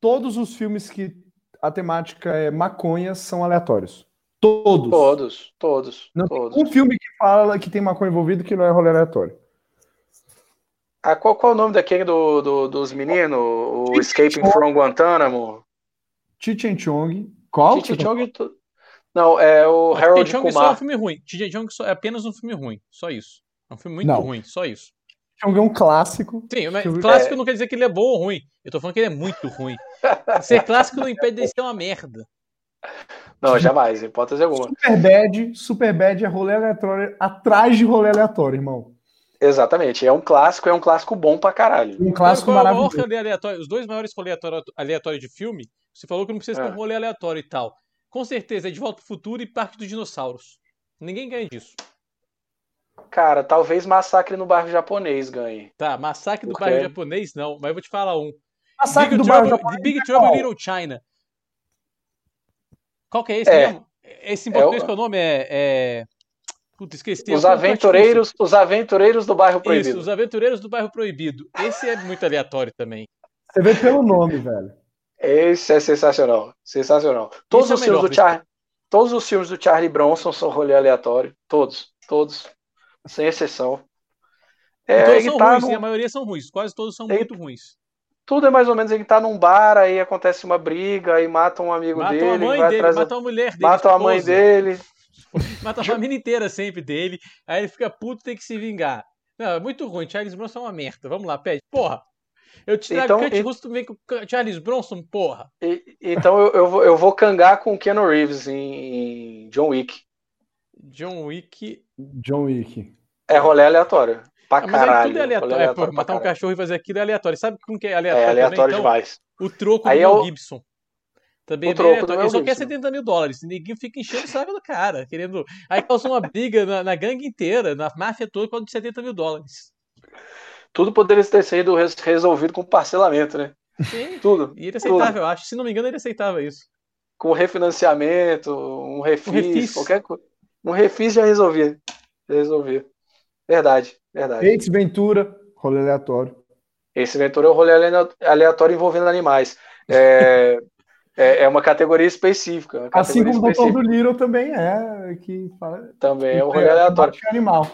todos os filmes que a temática é maconha são aleatórios. Todos. Todos, todos. Não todos. um filme que fala que tem maconha envolvido que não é rolê aleatório. Ah, qual, qual é o nome daquele do, do dos meninos? O Escaping from Guantánamo? Chichen Chong. Qual? Chichen Chong. Não, é o Harold Chong Kumar. só é um filme ruim. Chichen Chong é apenas um filme ruim. Só isso. É um filme muito não. ruim. Só isso. Chong é um clássico. Sim, mas clássico é... não quer dizer que ele é bom ou ruim. Eu tô falando que ele é muito ruim. Ser clássico não impede de ser uma merda. Não, jamais, hipótese alguma. Superbad, Superbad é rolê aleatório atrás de rolê aleatório, irmão. Exatamente, é um clássico, é um clássico bom pra caralho. Um clássico qual, maravilhoso. Qual aleatório, os dois maiores rolê aleatórios de filme, você falou que não precisa é. ter um rolê aleatório e tal. Com certeza é De Volta pro Futuro e Parque dos Dinossauros. Ninguém ganha disso. Cara, talvez Massacre no Bairro Japonês ganhe. Tá, Massacre do Bairro Japonês não, mas eu vou te falar um. Massacre Big do Trouble, Bairro Japonês. Big Trouble in Little China. Qual que é esse é. mesmo? Esse em português é o... que é o nome é... é... Puta, esqueci. Os aventureiros, os aventureiros do bairro proibido. Isso, os aventureiros do bairro proibido. Esse é muito aleatório também. Você vê pelo nome, velho. Esse é sensacional, sensacional. Todos é os filmes do Charlie, todos os filmes do Charlie Bronson são rolê aleatório, todos, todos, sem exceção. É, todos são tá ruins, no... a maioria são ruins, quase todos são ele... muito ruins. Tudo é mais ou menos ele tá num bar, aí acontece uma briga, aí mata um amigo matam dele, a mãe vai dele, atrás, mata a mulher dele, mata a mãe dele. Mata a família inteira sempre dele. Aí ele fica puto tem que se vingar. Não, é muito ruim. Charles Bronson é uma merda. Vamos lá, pede. Porra. Eu te trago então, Kurt Russell, vem com Charles Bronson, porra. E, então eu, eu, vou, eu vou cangar com Keanu Reeves em, em John Wick. John Wick. John Wick. É rolê aleatório. Pra ah, caralho. tudo é aleatório. É, pô, matar um cachorro e fazer aquilo é aleatório. Sabe com que é aleatório? É aleatório também, demais. Então, o troco Aí do Mel Gibson. Também o troco é Ele só quer 70 mil dólares. Ninguém fica enchendo o saco do cara, querendo. Aí causa uma briga na, na gangue inteira, na máfia toda, por causa de 70 mil dólares. Tudo poderia ter sido resolvido com parcelamento, né? Sim. Tudo. E ele aceitava, tudo. eu acho. Se não me engano, ele aceitava isso. Com refinanciamento, um refis, um refis. qualquer coisa. Um refis já resolvia. Já resolvia. Verdade, verdade. Ex Ventura, rolê aleatório. Esse Ventura é o rolê aleatório envolvendo animais. É, é, é uma categoria específica. Uma assim categoria assim como o Doutor do Little também é. Que também é um rolê aleatório. Animal.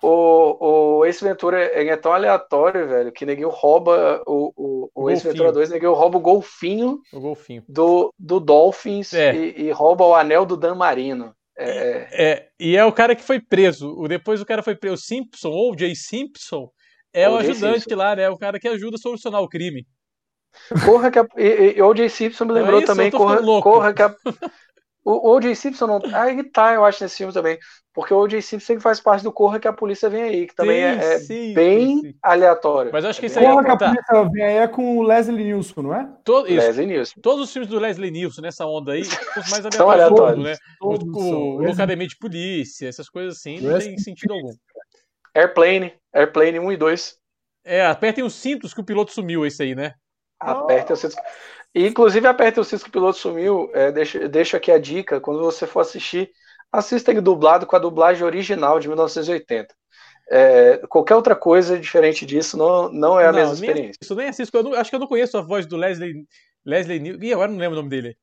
O, o Ace Ventura é tão aleatório, velho, que ninguém rouba o, o, o, o Ace Ventura 2, ninguém rouba o golfinho, o golfinho. Do, do Dolphins é. e, e, rouba o anel do Dan Marino. É, é, é, e é o cara que foi preso. Depois o cara foi preso. O Simpson, ou Jay Simpson, é o, o ajudante Simpson. lá, né? O cara que ajuda a solucionar o crime. Corra que a, e, e, o Jay Simpson me lembrou é isso, também. Corra, corra que a, o O.J. Simpson não. Aí tá, eu acho, nesse filme também. Porque o O.J. Simpson faz parte do Corra que a polícia vem aí, que também sim, é, é sim, bem sim. aleatório. Mas eu acho que é isso aí Corra é que a polícia vem aí é com o Leslie Nielsen, não é? Todo, isso. Leslie Nielsen. Todos os filmes do Leslie Nielsen nessa onda aí, os mais aleatórios, aleatórios. né? Todos o, o, Academia de Polícia, essas coisas assim, não tem sentido algum. Airplane, Airplane 1 e 2. É, apertem os cintos que o piloto sumiu, esse aí, né? Apertem os cintos. Inclusive, aperte o cinto que o piloto sumiu. É, deixa, deixa aqui a dica: quando você for assistir, assista ele dublado com a dublagem original de 1980. É, qualquer outra coisa diferente disso não, não é a não, mesma experiência. Isso nem assisto, eu não, acho que eu não conheço a voz do Leslie. Leslie Ih, agora não lembro o nome dele.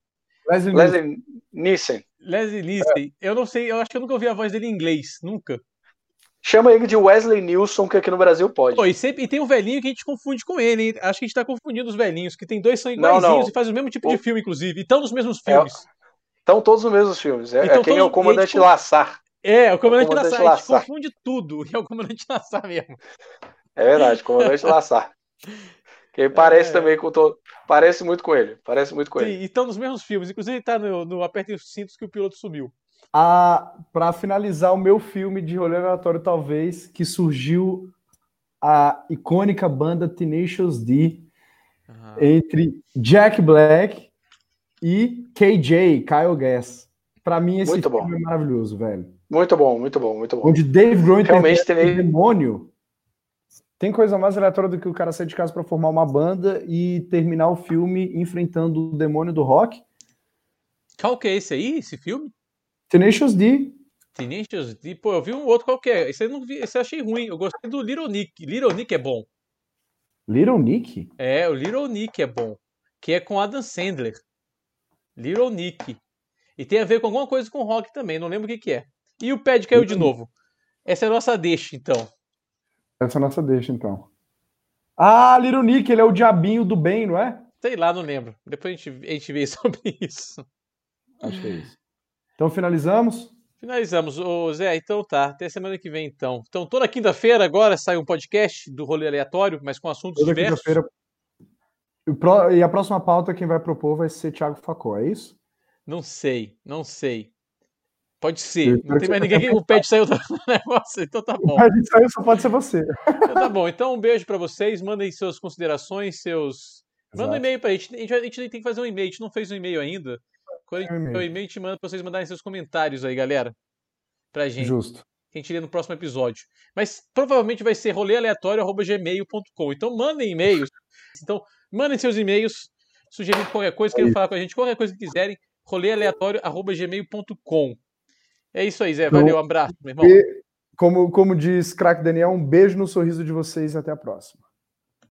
Leslie, Leslie Nielsen. Leslie Nielsen. É. Eu não sei, eu acho que eu nunca ouvi a voz dele em inglês, nunca. Chama ele de Wesley Nilson, que aqui no Brasil pode. Pô, e, sempre, e tem um velhinho que a gente confunde com ele, hein? Acho que a gente tá confundindo os velhinhos, que tem dois são iguaizinhos e fazem o mesmo tipo o... de filme, inclusive. E estão nos mesmos é, filmes. Estão é... todos nos mesmos filmes. É, então, é quem é o comandante gente... Lassar. É, o comandante, é o comandante Lassar. A gente confunde tudo. E é o comandante Lassar mesmo. É verdade, comandante Lassar. Que parece é... também com todo. Parece muito com ele. Parece muito com Sim, ele. E estão nos mesmos filmes. Inclusive, ele tá no, no Apertem os Cintos que o piloto sumiu para finalizar o meu filme de rolê aleatório, talvez, que surgiu a icônica banda Tenacious D uhum. entre Jack Black e KJ, Kyle Gass. Para mim, esse muito filme bom. é maravilhoso, velho. Muito bom, muito bom, muito bom. Onde Dave Grohl Realmente tem... demônio. Tem coisa mais aleatória do que o cara sair de casa para formar uma banda e terminar o filme enfrentando o demônio do rock? Qual que é esse aí, esse filme? Tenacious D. Tenacious D, pô, eu vi um outro qualquer. Esse eu não vi, esse eu achei ruim. Eu gostei do Little Nick. Little Nick é bom. Little Nick? É, o Little Nick é bom. Que é com Adam Sandler. Little Nick. E tem a ver com alguma coisa com rock também, não lembro o que, que é. E o pad caiu de novo. Essa é a nossa deixa, então. Essa é a nossa deixa, então. Ah, Little Nick, ele é o diabinho do bem, não é? Sei lá, não lembro. Depois a gente, a gente vê sobre isso. Acho que é isso. Então finalizamos? Finalizamos. Ô, Zé, então tá. Até semana que vem, então. Então, toda quinta-feira agora sai um podcast do rolê aleatório, mas com assuntos toda diversos. E a próxima pauta quem vai propor vai ser Thiago Facó, é isso? Não sei, não sei. Pode ser. Não tem mais ninguém que o pet saiu do negócio, então tá bom. A gente saiu, só pode ser você. Então tá bom. Então um beijo para vocês. Mandem suas considerações, seus. Manda um e-mail pra gente. A gente, a gente tem que fazer um e-mail. A gente não fez um e-mail ainda. A gente o e-mail, te manda pra vocês mandarem seus comentários aí, galera. Pra gente. Justo. Que a gente lê no próximo episódio. Mas provavelmente vai ser rolealeatório.gmail.com. Então mandem e-mails. Então, mandem seus e-mails, sugerindo qualquer coisa, queiram falar com a gente, qualquer coisa que quiserem, rolealeatório.gmail.com. É isso aí, Zé. Valeu, um abraço, meu irmão. E, como, como diz Crack Daniel, um beijo no sorriso de vocês e até a próxima.